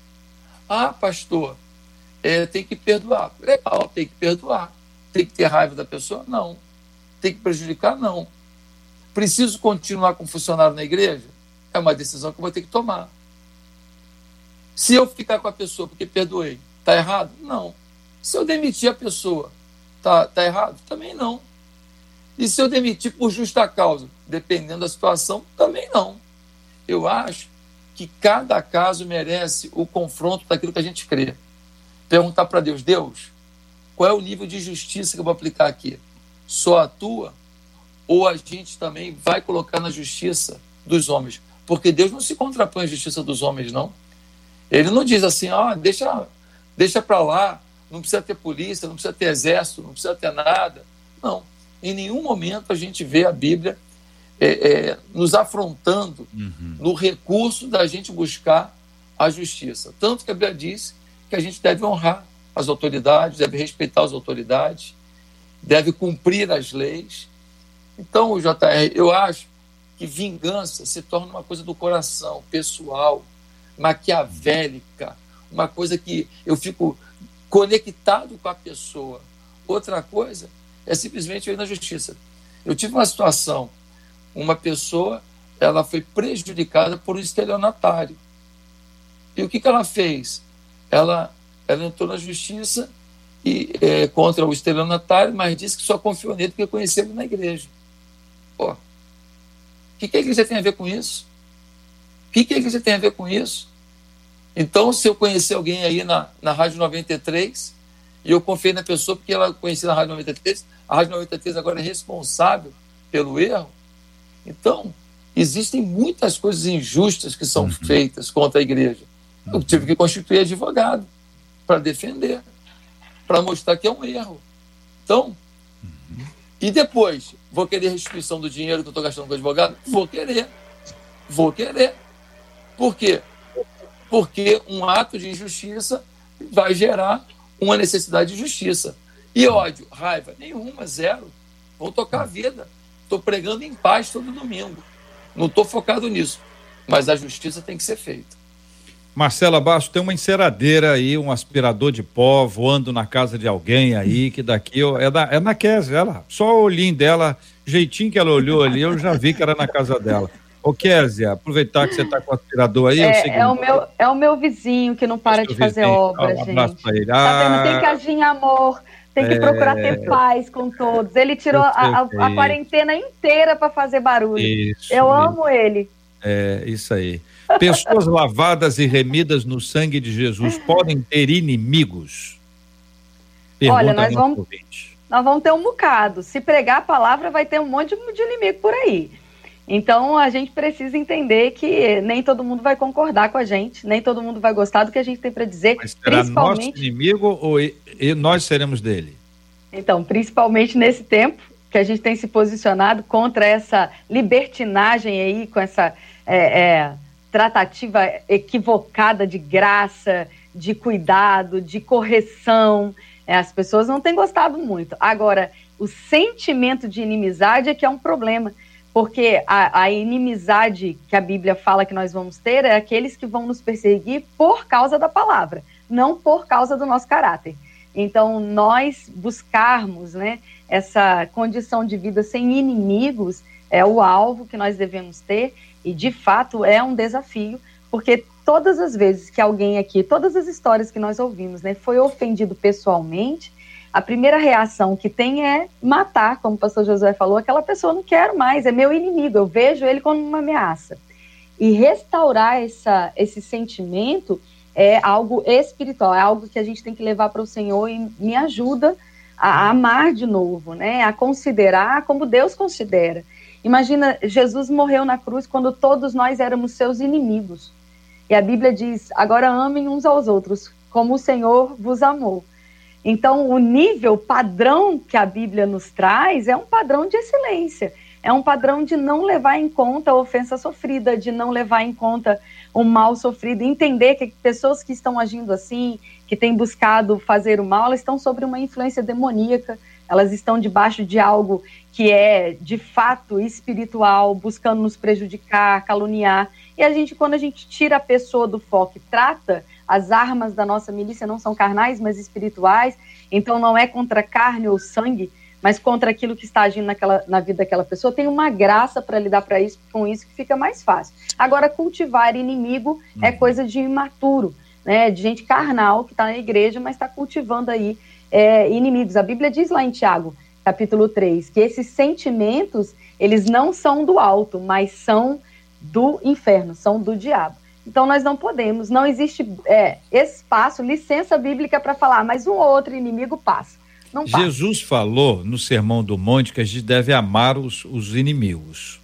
Ah, pastor, é, tem que perdoar. Legal, tem que perdoar. Tem que ter raiva da pessoa? Não. Tem que prejudicar? Não. Preciso continuar como funcionário na igreja? É uma decisão que eu vou ter que tomar. Se eu ficar com a pessoa porque perdoei, está errado? Não. Se eu demitir a pessoa, está tá errado? Também não. E se eu demitir por justa causa? Dependendo da situação, também não. Eu acho que cada caso merece o confronto daquilo que a gente crê. Perguntar para Deus, Deus, qual é o nível de justiça que eu vou aplicar aqui? Só a tua? Ou a gente também vai colocar na justiça dos homens? Porque Deus não se contrapõe à justiça dos homens, não. Ele não diz assim, ah, deixa, deixa para lá, não precisa ter polícia, não precisa ter exército, não precisa ter nada. Não. Em nenhum momento a gente vê a Bíblia é, é, nos afrontando uhum. no recurso da gente buscar a justiça. Tanto que a Bíblia diz que a gente deve honrar as autoridades, deve respeitar as autoridades, deve cumprir as leis. Então, JR, eu acho que vingança se torna uma coisa do coração, pessoal, maquiavélica, uma coisa que eu fico conectado com a pessoa. Outra coisa é simplesmente eu ir na justiça. Eu tive uma situação uma pessoa ela foi prejudicada por um estelionatário. E o que, que ela fez? Ela, ela entrou na justiça e, é, contra o estelionatário, mas disse que só confiou nele porque conheceu ele na igreja. Pô, o que, que a igreja tem a ver com isso? O que, que a igreja tem a ver com isso? Então, se eu conhecer alguém aí na, na Rádio 93, e eu confiei na pessoa porque ela conhecia na Rádio 93, a Rádio 93 agora é responsável pelo erro, então, existem muitas coisas injustas que são uhum. feitas contra a igreja. Eu tive que constituir advogado para defender, para mostrar que é um erro. Então. E depois, vou querer restituição do dinheiro que eu estou gastando com advogado? Vou querer. Vou querer. Por quê? Porque um ato de injustiça vai gerar uma necessidade de justiça. E ódio, raiva, nenhuma, zero. Vão tocar a vida. Estou pregando em paz todo domingo. Não estou focado nisso. Mas a justiça tem que ser feita. Marcela Baixo, tem uma enceradeira aí, um aspirador de pó voando na casa de alguém aí, que daqui é, da, é na Kézia, ela, só o olhinho dela, jeitinho que ela olhou ali, eu já vi que era na casa dela. Ô Kézia, aproveitar que você está com o aspirador aí. É, é, o, é, o meu, é o meu vizinho que não para de fazer vizinho. obra, um gente. Pra ele. Ah, tá Tem que agir em amor tem que é... procurar ter paz com todos. Ele tirou a, a, a, quarentena inteira para fazer barulho. Isso, Eu amo ele. É, isso aí. Pessoas lavadas e remidas no sangue de Jesus podem ter inimigos? Pergunta Olha, nós vamos, nós vamos ter um bocado. Se pregar a palavra, vai ter um monte de inimigo por aí. Então a gente precisa entender que nem todo mundo vai concordar com a gente, nem todo mundo vai gostar do que a gente tem para dizer. Mas será principalmente... nosso inimigo ou nós seremos dele? Então, principalmente nesse tempo que a gente tem se posicionado contra essa libertinagem aí, com essa é, é, tratativa equivocada de graça, de cuidado, de correção. É, as pessoas não têm gostado muito. Agora, o sentimento de inimizade é que é um problema porque a, a, inimizade que a Bíblia fala que nós vamos ter é aqueles que vão nos perseguir por causa da palavra, não por causa do nosso caráter. Então, nós buscarmos né, essa condição de vida sem inimigos é o alvo que nós devemos ter, e de fato é um desafio, porque todas as vezes que alguém aqui, todas as histórias que nós ouvimos, né, foi ofendido pessoalmente, a primeira reação que tem é matar, como o pastor Josué falou, aquela pessoa não quero mais, é meu inimigo, eu vejo ele como uma ameaça. E restaurar essa, esse sentimento é algo espiritual, é algo que a gente tem que levar para o Senhor e me ajuda a amar de novo, né? A considerar como Deus considera. Imagina, Jesus morreu na cruz quando todos nós éramos seus inimigos. E a Bíblia diz: agora amem uns aos outros, como o Senhor vos amou. Então, o nível padrão que a Bíblia nos traz é um padrão de excelência, é um padrão de não levar em conta a ofensa sofrida, de não levar em conta o mal sofrido, entender que pessoas que estão agindo assim, que têm buscado fazer o mal, elas estão sob uma influência demoníaca, elas estão debaixo de algo que é de fato espiritual, buscando nos prejudicar, caluniar. E a gente, quando a gente tira a pessoa do foco e trata as armas da nossa milícia não são carnais, mas espirituais. Então não é contra carne ou sangue, mas contra aquilo que está agindo naquela, na vida daquela pessoa. Tem uma graça para lidar para isso, com isso que fica mais fácil. Agora, cultivar inimigo é uhum. coisa de imaturo, né? De gente carnal que está na igreja, mas está cultivando aí é, inimigos. A Bíblia diz lá em Tiago, capítulo 3, que esses sentimentos, eles não são do alto, mas são do inferno, são do diabo. Então nós não podemos, não existe é, espaço, licença bíblica para falar, mas um ou outro inimigo passa. Não passa. Jesus falou no Sermão do Monte que a gente deve amar os, os inimigos,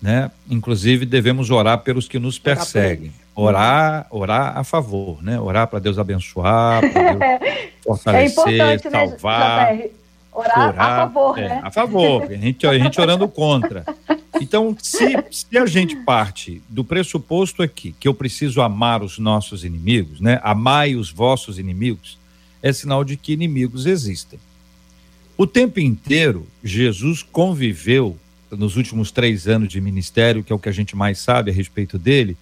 né? Inclusive devemos orar pelos que nos perseguem. Orar, orar a favor, né? Orar para Deus abençoar, para Deus fortalecer, é salvar. Né, orar, orar, a favor, é, né? A favor, a gente, a gente orando contra. Então, se, se a gente parte do pressuposto aqui que eu preciso amar os nossos inimigos, né? Amai os vossos inimigos, é sinal de que inimigos existem. O tempo inteiro, Jesus conviveu, nos últimos três anos de ministério, que é o que a gente mais sabe a respeito dele,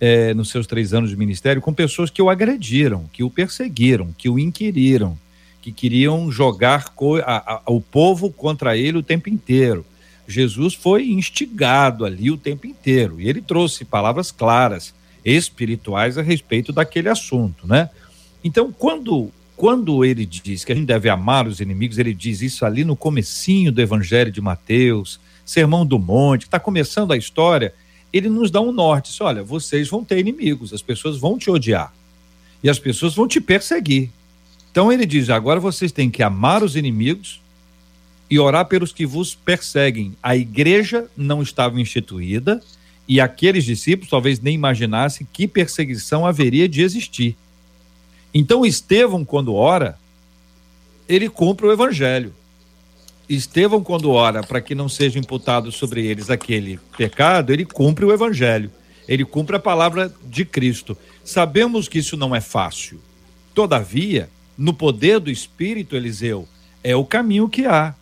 é, nos seus três anos de ministério, com pessoas que o agrediram, que o perseguiram, que o inquiriram, que queriam jogar a, a, o povo contra ele o tempo inteiro. Jesus foi instigado ali o tempo inteiro e ele trouxe palavras claras, espirituais a respeito daquele assunto, né? Então, quando quando ele diz que a gente deve amar os inimigos, ele diz isso ali no comecinho do Evangelho de Mateus, Sermão do Monte, está começando a história, ele nos dá um norte. Diz, olha, vocês vão ter inimigos, as pessoas vão te odiar e as pessoas vão te perseguir. Então ele diz: agora vocês têm que amar os inimigos e orar pelos que vos perseguem. A igreja não estava instituída e aqueles discípulos talvez nem imaginassem que perseguição haveria de existir. Então Estevão, quando ora, ele cumpre o evangelho. Estevão, quando ora para que não seja imputado sobre eles aquele pecado, ele cumpre o evangelho. Ele cumpre a palavra de Cristo. Sabemos que isso não é fácil. Todavia, no poder do Espírito, Eliseu, é o caminho que há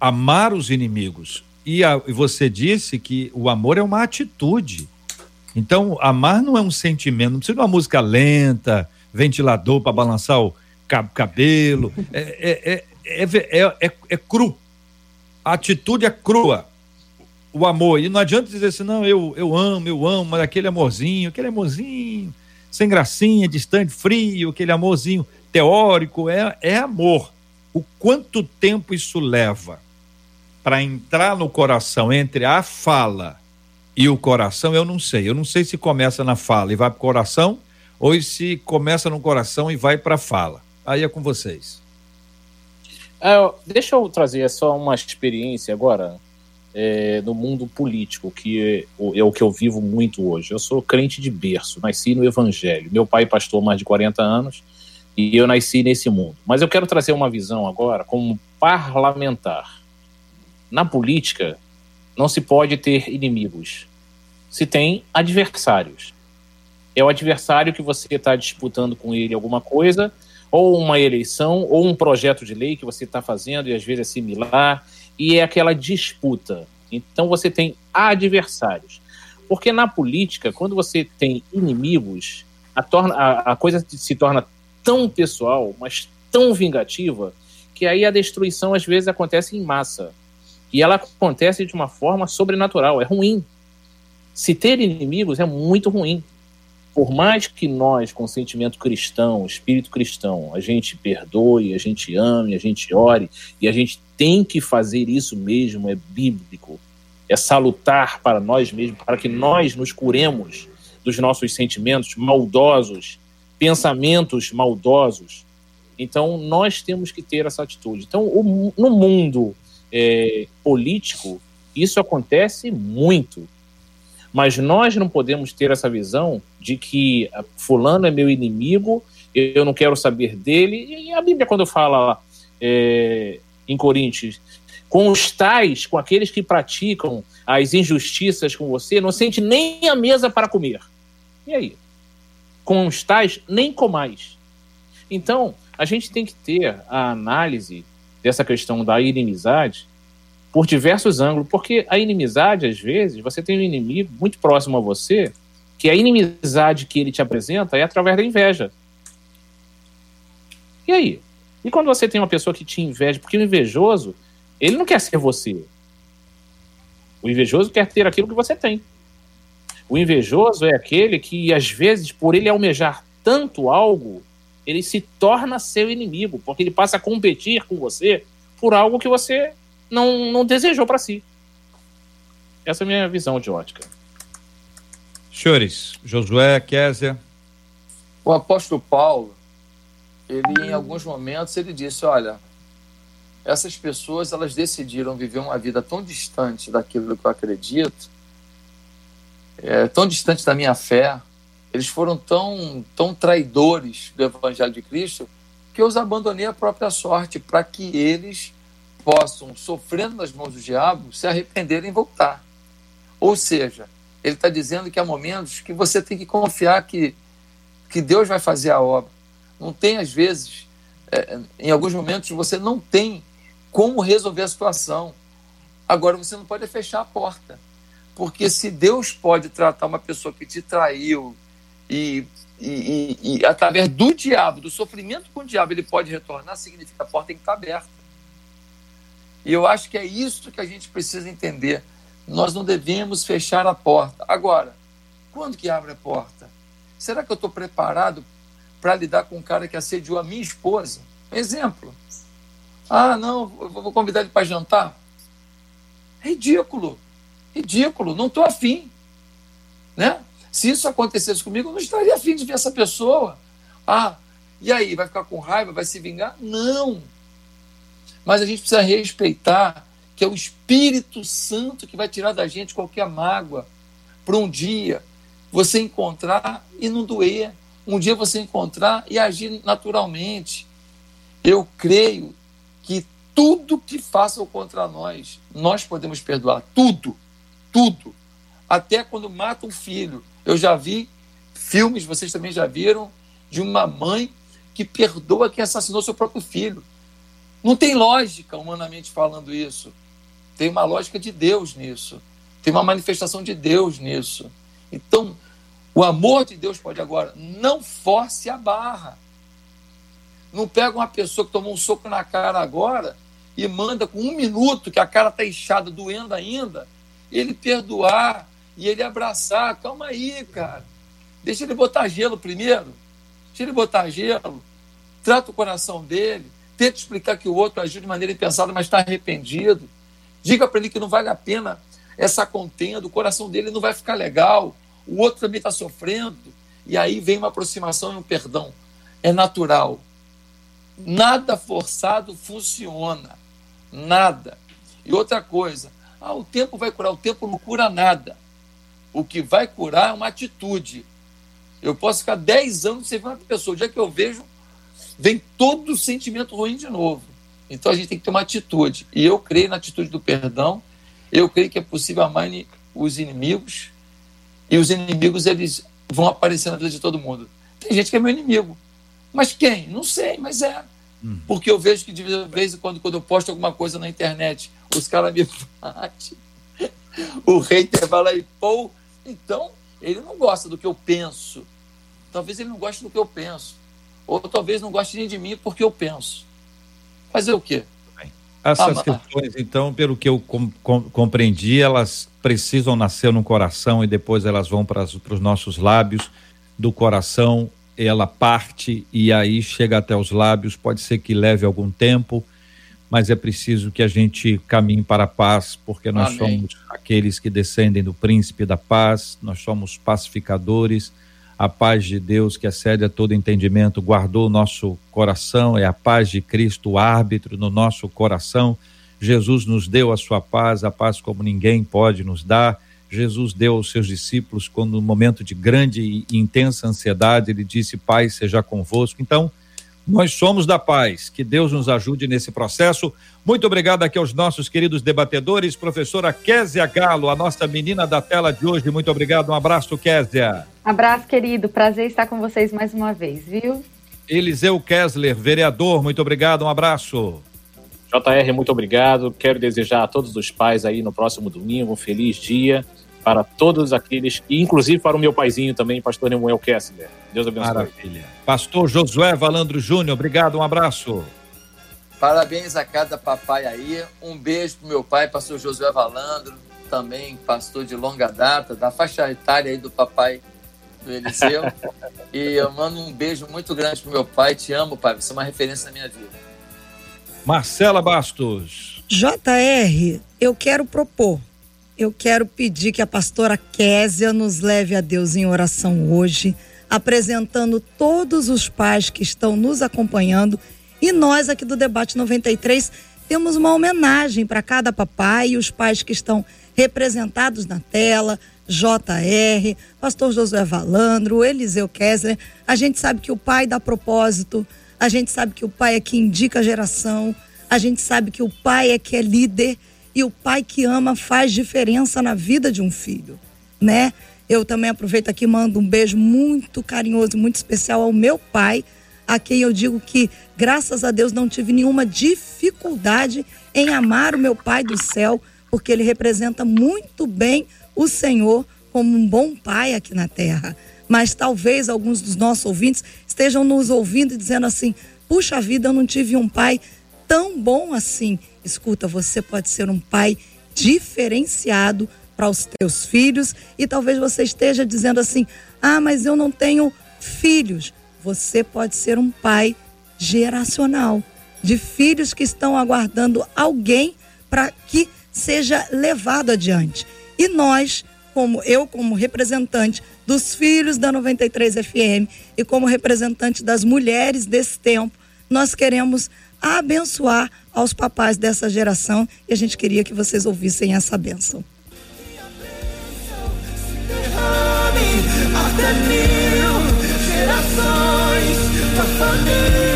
amar os inimigos. E, a, você disse que o amor é uma atitude. Então, amar não é um sentimento, não precisa de uma música lenta, ventilador para balançar o cabelo. É, é, é, é, cru. A atitude é crua. O amor. E não adianta dizer assim, não, eu, eu amo, eu amo, mas aquele amorzinho, aquele amorzinho, sem gracinha, distante, frio, aquele amorzinho teórico, é, é amor. O quanto tempo isso leva? para entrar no coração entre a fala e o coração, eu não sei. Eu não sei se começa na fala e vai para o coração ou se começa no coração e vai para a fala. Aí é com vocês. É, deixa eu trazer só uma experiência agora é, no mundo político, que é, é o que eu vivo muito hoje. Eu sou crente de berço, nasci no Evangelho. Meu pai pastor mais de 40 anos e eu nasci nesse mundo. Mas eu quero trazer uma visão agora como parlamentar. Na política, não se pode ter inimigos. Se tem adversários. É o adversário que você está disputando com ele alguma coisa, ou uma eleição, ou um projeto de lei que você está fazendo e às vezes é similar, e é aquela disputa. Então você tem adversários. Porque na política, quando você tem inimigos, a, torna, a, a coisa se torna tão pessoal, mas tão vingativa, que aí a destruição às vezes acontece em massa. E ela acontece de uma forma sobrenatural, é ruim. Se ter inimigos é muito ruim. Por mais que nós, com sentimento cristão, espírito cristão, a gente perdoe, a gente ame, a gente ore, e a gente tem que fazer isso mesmo, é bíblico. É salutar para nós mesmos, para que nós nos curemos dos nossos sentimentos maldosos, pensamentos maldosos. Então, nós temos que ter essa atitude. Então, o, no mundo é, político, isso acontece muito. Mas nós não podemos ter essa visão de que ah, fulano é meu inimigo, eu não quero saber dele. E a Bíblia, quando fala é, em Coríntios, com os tais, com aqueles que praticam as injustiças com você, não sente nem a mesa para comer. E aí? Com os tais, nem comais. Então, a gente tem que ter a análise dessa questão da inimizade por diversos ângulos, porque a inimizade, às vezes, você tem um inimigo muito próximo a você, que a inimizade que ele te apresenta é através da inveja. E aí? E quando você tem uma pessoa que te inveja, porque o invejoso, ele não quer ser você. O invejoso quer ter aquilo que você tem. O invejoso é aquele que, às vezes, por ele almejar tanto algo, ele se torna seu inimigo, porque ele passa a competir com você por algo que você não, não desejou para si. Essa é a minha visão de ótica. Senhores, Josué, Késia. O apóstolo Paulo, ele em alguns momentos ele disse, olha, essas pessoas elas decidiram viver uma vida tão distante daquilo que eu acredito, é, tão distante da minha fé, eles foram tão, tão traidores do Evangelho de Cristo que eu os abandonei à própria sorte para que eles possam, sofrendo nas mãos do diabo, se arrependerem e voltar. Ou seja, ele está dizendo que há momentos que você tem que confiar que, que Deus vai fazer a obra. Não tem, às vezes, é, em alguns momentos, você não tem como resolver a situação. Agora, você não pode fechar a porta. Porque se Deus pode tratar uma pessoa que te traiu e, e, e, e através do diabo, do sofrimento com o diabo, ele pode retornar, significa que a porta tem que estar aberta. E eu acho que é isso que a gente precisa entender. Nós não devemos fechar a porta. Agora, quando que abre a porta? Será que eu estou preparado para lidar com um cara que assediou a minha esposa? Exemplo. Ah, não, vou convidar ele para jantar. Ridículo. Ridículo. Não estou afim. Né? Se isso acontecesse comigo, eu não estaria afim de ver essa pessoa. Ah, e aí? Vai ficar com raiva? Vai se vingar? Não. Mas a gente precisa respeitar que é o Espírito Santo que vai tirar da gente qualquer mágoa para um dia você encontrar e não doer. Um dia você encontrar e agir naturalmente. Eu creio que tudo que façam contra nós, nós podemos perdoar. Tudo. Tudo. Até quando mata um filho. Eu já vi filmes, vocês também já viram, de uma mãe que perdoa quem assassinou seu próprio filho. Não tem lógica, humanamente falando, isso. Tem uma lógica de Deus nisso. Tem uma manifestação de Deus nisso. Então, o amor de Deus pode agora. Não force a barra. Não pega uma pessoa que tomou um soco na cara agora e manda com um minuto, que a cara está inchada, doendo ainda, ele perdoar e ele abraçar. Calma aí, cara. Deixa ele botar gelo primeiro. Deixa ele botar gelo. Trata o coração dele. Tenta explicar que o outro agiu de maneira impensada, mas está arrependido. Diga para ele que não vale a pena essa contenda, o coração dele não vai ficar legal. O outro também está sofrendo. E aí vem uma aproximação e um perdão. É natural. Nada forçado funciona. Nada. E outra coisa, ah, o tempo vai curar. O tempo não cura nada. O que vai curar é uma atitude. Eu posso ficar 10 anos sem ver uma pessoa. O dia que eu vejo, vem todo o sentimento ruim de novo. Então a gente tem que ter uma atitude. E eu creio na atitude do perdão. Eu creio que é possível amar os inimigos. E os inimigos, eles vão aparecer na vida de todo mundo. Tem gente que é meu inimigo. Mas quem? Não sei, mas é. Hum. Porque eu vejo que de vez em quando, quando eu posto alguma coisa na internet, os caras me batem. O hater vai lá e pô. Então, ele não gosta do que eu penso. Talvez ele não goste do que eu penso. Ou talvez não goste nem de mim porque eu penso. Fazer o quê? Essas questões, então, pelo que eu com, com, compreendi, elas precisam nascer no coração e depois elas vão para os nossos lábios. Do coração ela parte e aí chega até os lábios. Pode ser que leve algum tempo, mas é preciso que a gente caminhe para a paz, porque nós Amém. somos aqueles que descendem do príncipe da paz, nós somos pacificadores. A paz de Deus, que excede a todo entendimento, guardou o nosso coração, é a paz de Cristo, o árbitro no nosso coração. Jesus nos deu a sua paz, a paz como ninguém pode nos dar Jesus deu aos seus discípulos quando no momento de grande e intensa ansiedade ele disse: "Pai, seja convosco". Então, nós somos da paz. Que Deus nos ajude nesse processo. Muito obrigado aqui aos nossos queridos debatedores, professora Késia Galo, a nossa menina da tela de hoje. Muito obrigado. Um abraço, Késia. Abraço, querido. Prazer estar com vocês mais uma vez, viu? Eliseu Kessler, vereador, muito obrigado. Um abraço. JR, muito obrigado. Quero desejar a todos os pais aí no próximo domingo um feliz dia para todos aqueles, e inclusive para o meu paizinho também, pastor Nemuel Kessler. Deus abençoe. Maravilha. Pastor Josué Valandro Júnior, obrigado, um abraço. Parabéns a cada papai aí. Um beijo pro meu pai, pastor Josué Valandro, também pastor de longa data, da faixa etária aí do papai Eliseu. e eu mando um beijo muito grande pro meu pai. Te amo, pai. Você é uma referência na minha vida. Marcela Bastos. JR, eu quero propor, eu quero pedir que a pastora Késia nos leve a Deus em oração hoje, apresentando todos os pais que estão nos acompanhando e nós aqui do Debate 93 temos uma homenagem para cada papai e os pais que estão representados na tela, JR, pastor Josué Valandro, Eliseu Kessler. A gente sabe que o pai dá propósito, a gente sabe que o pai é que indica a geração, a gente sabe que o pai é que é líder e o pai que ama faz diferença na vida de um filho, né? Eu também aproveito aqui mando um beijo muito carinhoso, muito especial ao meu pai, a quem eu digo que, graças a Deus, não tive nenhuma dificuldade em amar o meu pai do céu, porque ele representa muito bem o Senhor como um bom pai aqui na terra. Mas talvez alguns dos nossos ouvintes estejam nos ouvindo e dizendo assim: puxa vida, eu não tive um pai tão bom assim. Escuta, você pode ser um pai diferenciado para os teus filhos e talvez você esteja dizendo assim: ah, mas eu não tenho filhos. Você pode ser um pai geracional de filhos que estão aguardando alguém para que seja levado adiante. E nós, como eu, como representante dos filhos da 93 FM e como representante das mulheres desse tempo, nós queremos abençoar aos papais dessa geração e a gente queria que vocês ouvissem essa bênção. Até mil gerações da família,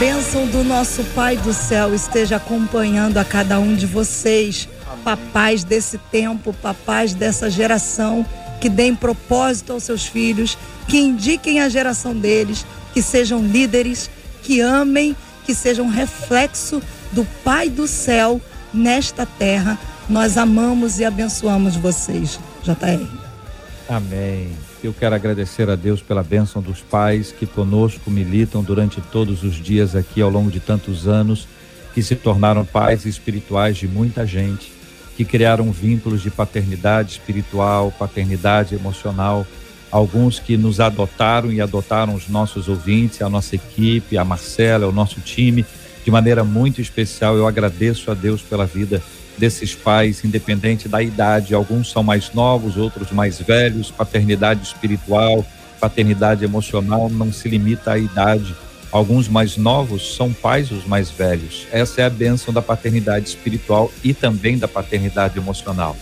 bênção do nosso Pai do céu esteja acompanhando a cada um de vocês, papais desse tempo, papais dessa geração, que deem propósito aos seus filhos, que indiquem a geração deles, que sejam líderes, que amem, que sejam reflexo do Pai do céu nesta terra. Nós amamos e abençoamos vocês, JR. Amém. Eu quero agradecer a Deus pela bênção dos pais que conosco militam durante todos os dias aqui ao longo de tantos anos, que se tornaram pais espirituais de muita gente, que criaram vínculos de paternidade espiritual, paternidade emocional. Alguns que nos adotaram e adotaram os nossos ouvintes, a nossa equipe, a Marcela, o nosso time, de maneira muito especial. Eu agradeço a Deus pela vida desses pais, independente da idade. Alguns são mais novos, outros mais velhos. Paternidade espiritual, paternidade emocional não se limita à idade. Alguns mais novos são pais os mais velhos. Essa é a bênção da paternidade espiritual e também da paternidade emocional.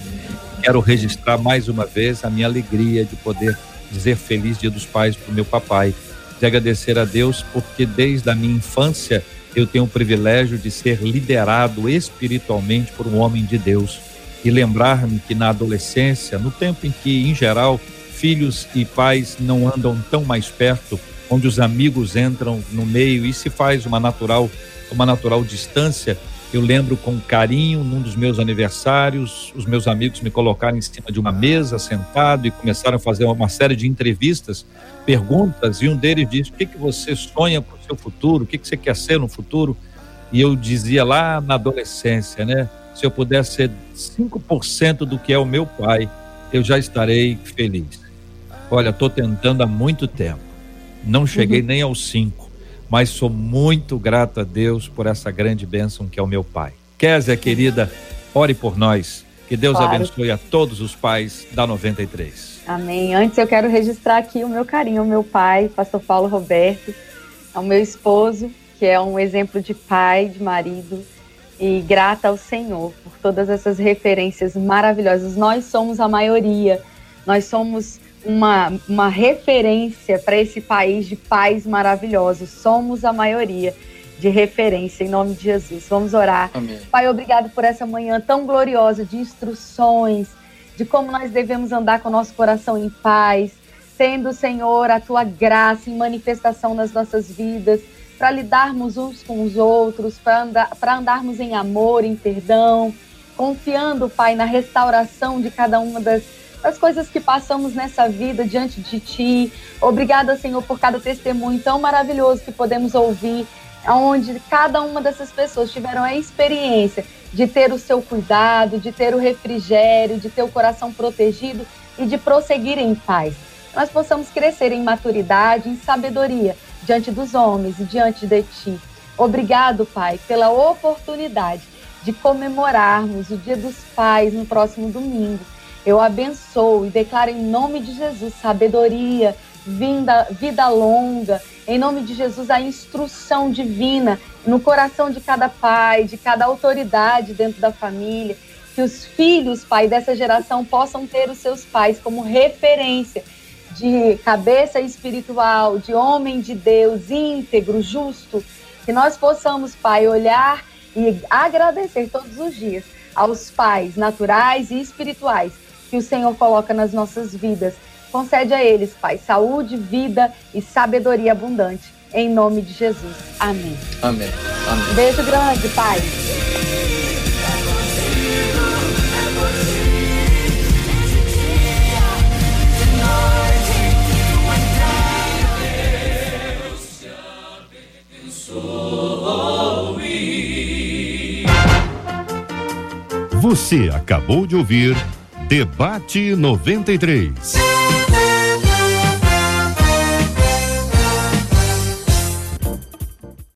Quero registrar mais uma vez a minha alegria de poder dizer feliz Dia dos Pais para o meu papai, de agradecer a Deus porque desde a minha infância eu tenho o privilégio de ser liderado espiritualmente por um homem de Deus. E lembrar-me que na adolescência, no tempo em que, em geral, filhos e pais não andam tão mais perto, onde os amigos entram no meio e se faz uma natural, uma natural distância, eu lembro com carinho, num dos meus aniversários, os meus amigos me colocaram em cima de uma mesa, sentado, e começaram a fazer uma série de entrevistas, perguntas, e um deles disse: O que, que você sonha para o seu futuro? O que, que você quer ser no futuro? E eu dizia lá na adolescência, né? Se eu pudesse ser 5% do que é o meu pai, eu já estarei feliz. Olha, estou tentando há muito tempo. Não cheguei uhum. nem aos 5 mas sou muito grato a Deus por essa grande bênção que é o meu pai. Kézia, querida, ore por nós. Que Deus claro. abençoe a todos os pais da 93. Amém. Antes eu quero registrar aqui o meu carinho ao meu pai, pastor Paulo Roberto, ao meu esposo, que é um exemplo de pai, de marido, e grata ao Senhor por todas essas referências maravilhosas. Nós somos a maioria, nós somos uma, uma referência para esse país de pais maravilhosos. Somos a maioria de referência, em nome de Jesus. Vamos orar. Amém. Pai, obrigado por essa manhã tão gloriosa de instruções, de como nós devemos andar com o nosso coração em paz, tendo, Senhor, a tua graça em manifestação nas nossas vidas, para lidarmos uns com os outros, para andar, andarmos em amor, em perdão, confiando, Pai, na restauração de cada uma das, das coisas que passamos nessa vida diante de Ti. Obrigada, Senhor, por cada testemunho tão maravilhoso que podemos ouvir onde cada uma dessas pessoas tiveram a experiência de ter o seu cuidado, de ter o refrigério, de ter o coração protegido e de prosseguir em paz. Nós possamos crescer em maturidade, em sabedoria diante dos homens e diante de Ti. Obrigado, Pai, pela oportunidade de comemorarmos o Dia dos Pais no próximo domingo. Eu abençoo e declaro em nome de Jesus sabedoria, vida, vida longa, em nome de Jesus, a instrução divina no coração de cada pai, de cada autoridade dentro da família, que os filhos, pai, dessa geração possam ter os seus pais como referência de cabeça espiritual, de homem de Deus, íntegro, justo, que nós possamos, pai, olhar e agradecer todos os dias aos pais naturais e espirituais que o Senhor coloca nas nossas vidas Concede a eles, Pai, saúde, vida e sabedoria abundante. Em nome de Jesus. Amém. Amém. Amém. Beijo grande, Pai. Você acabou de ouvir Debate 93.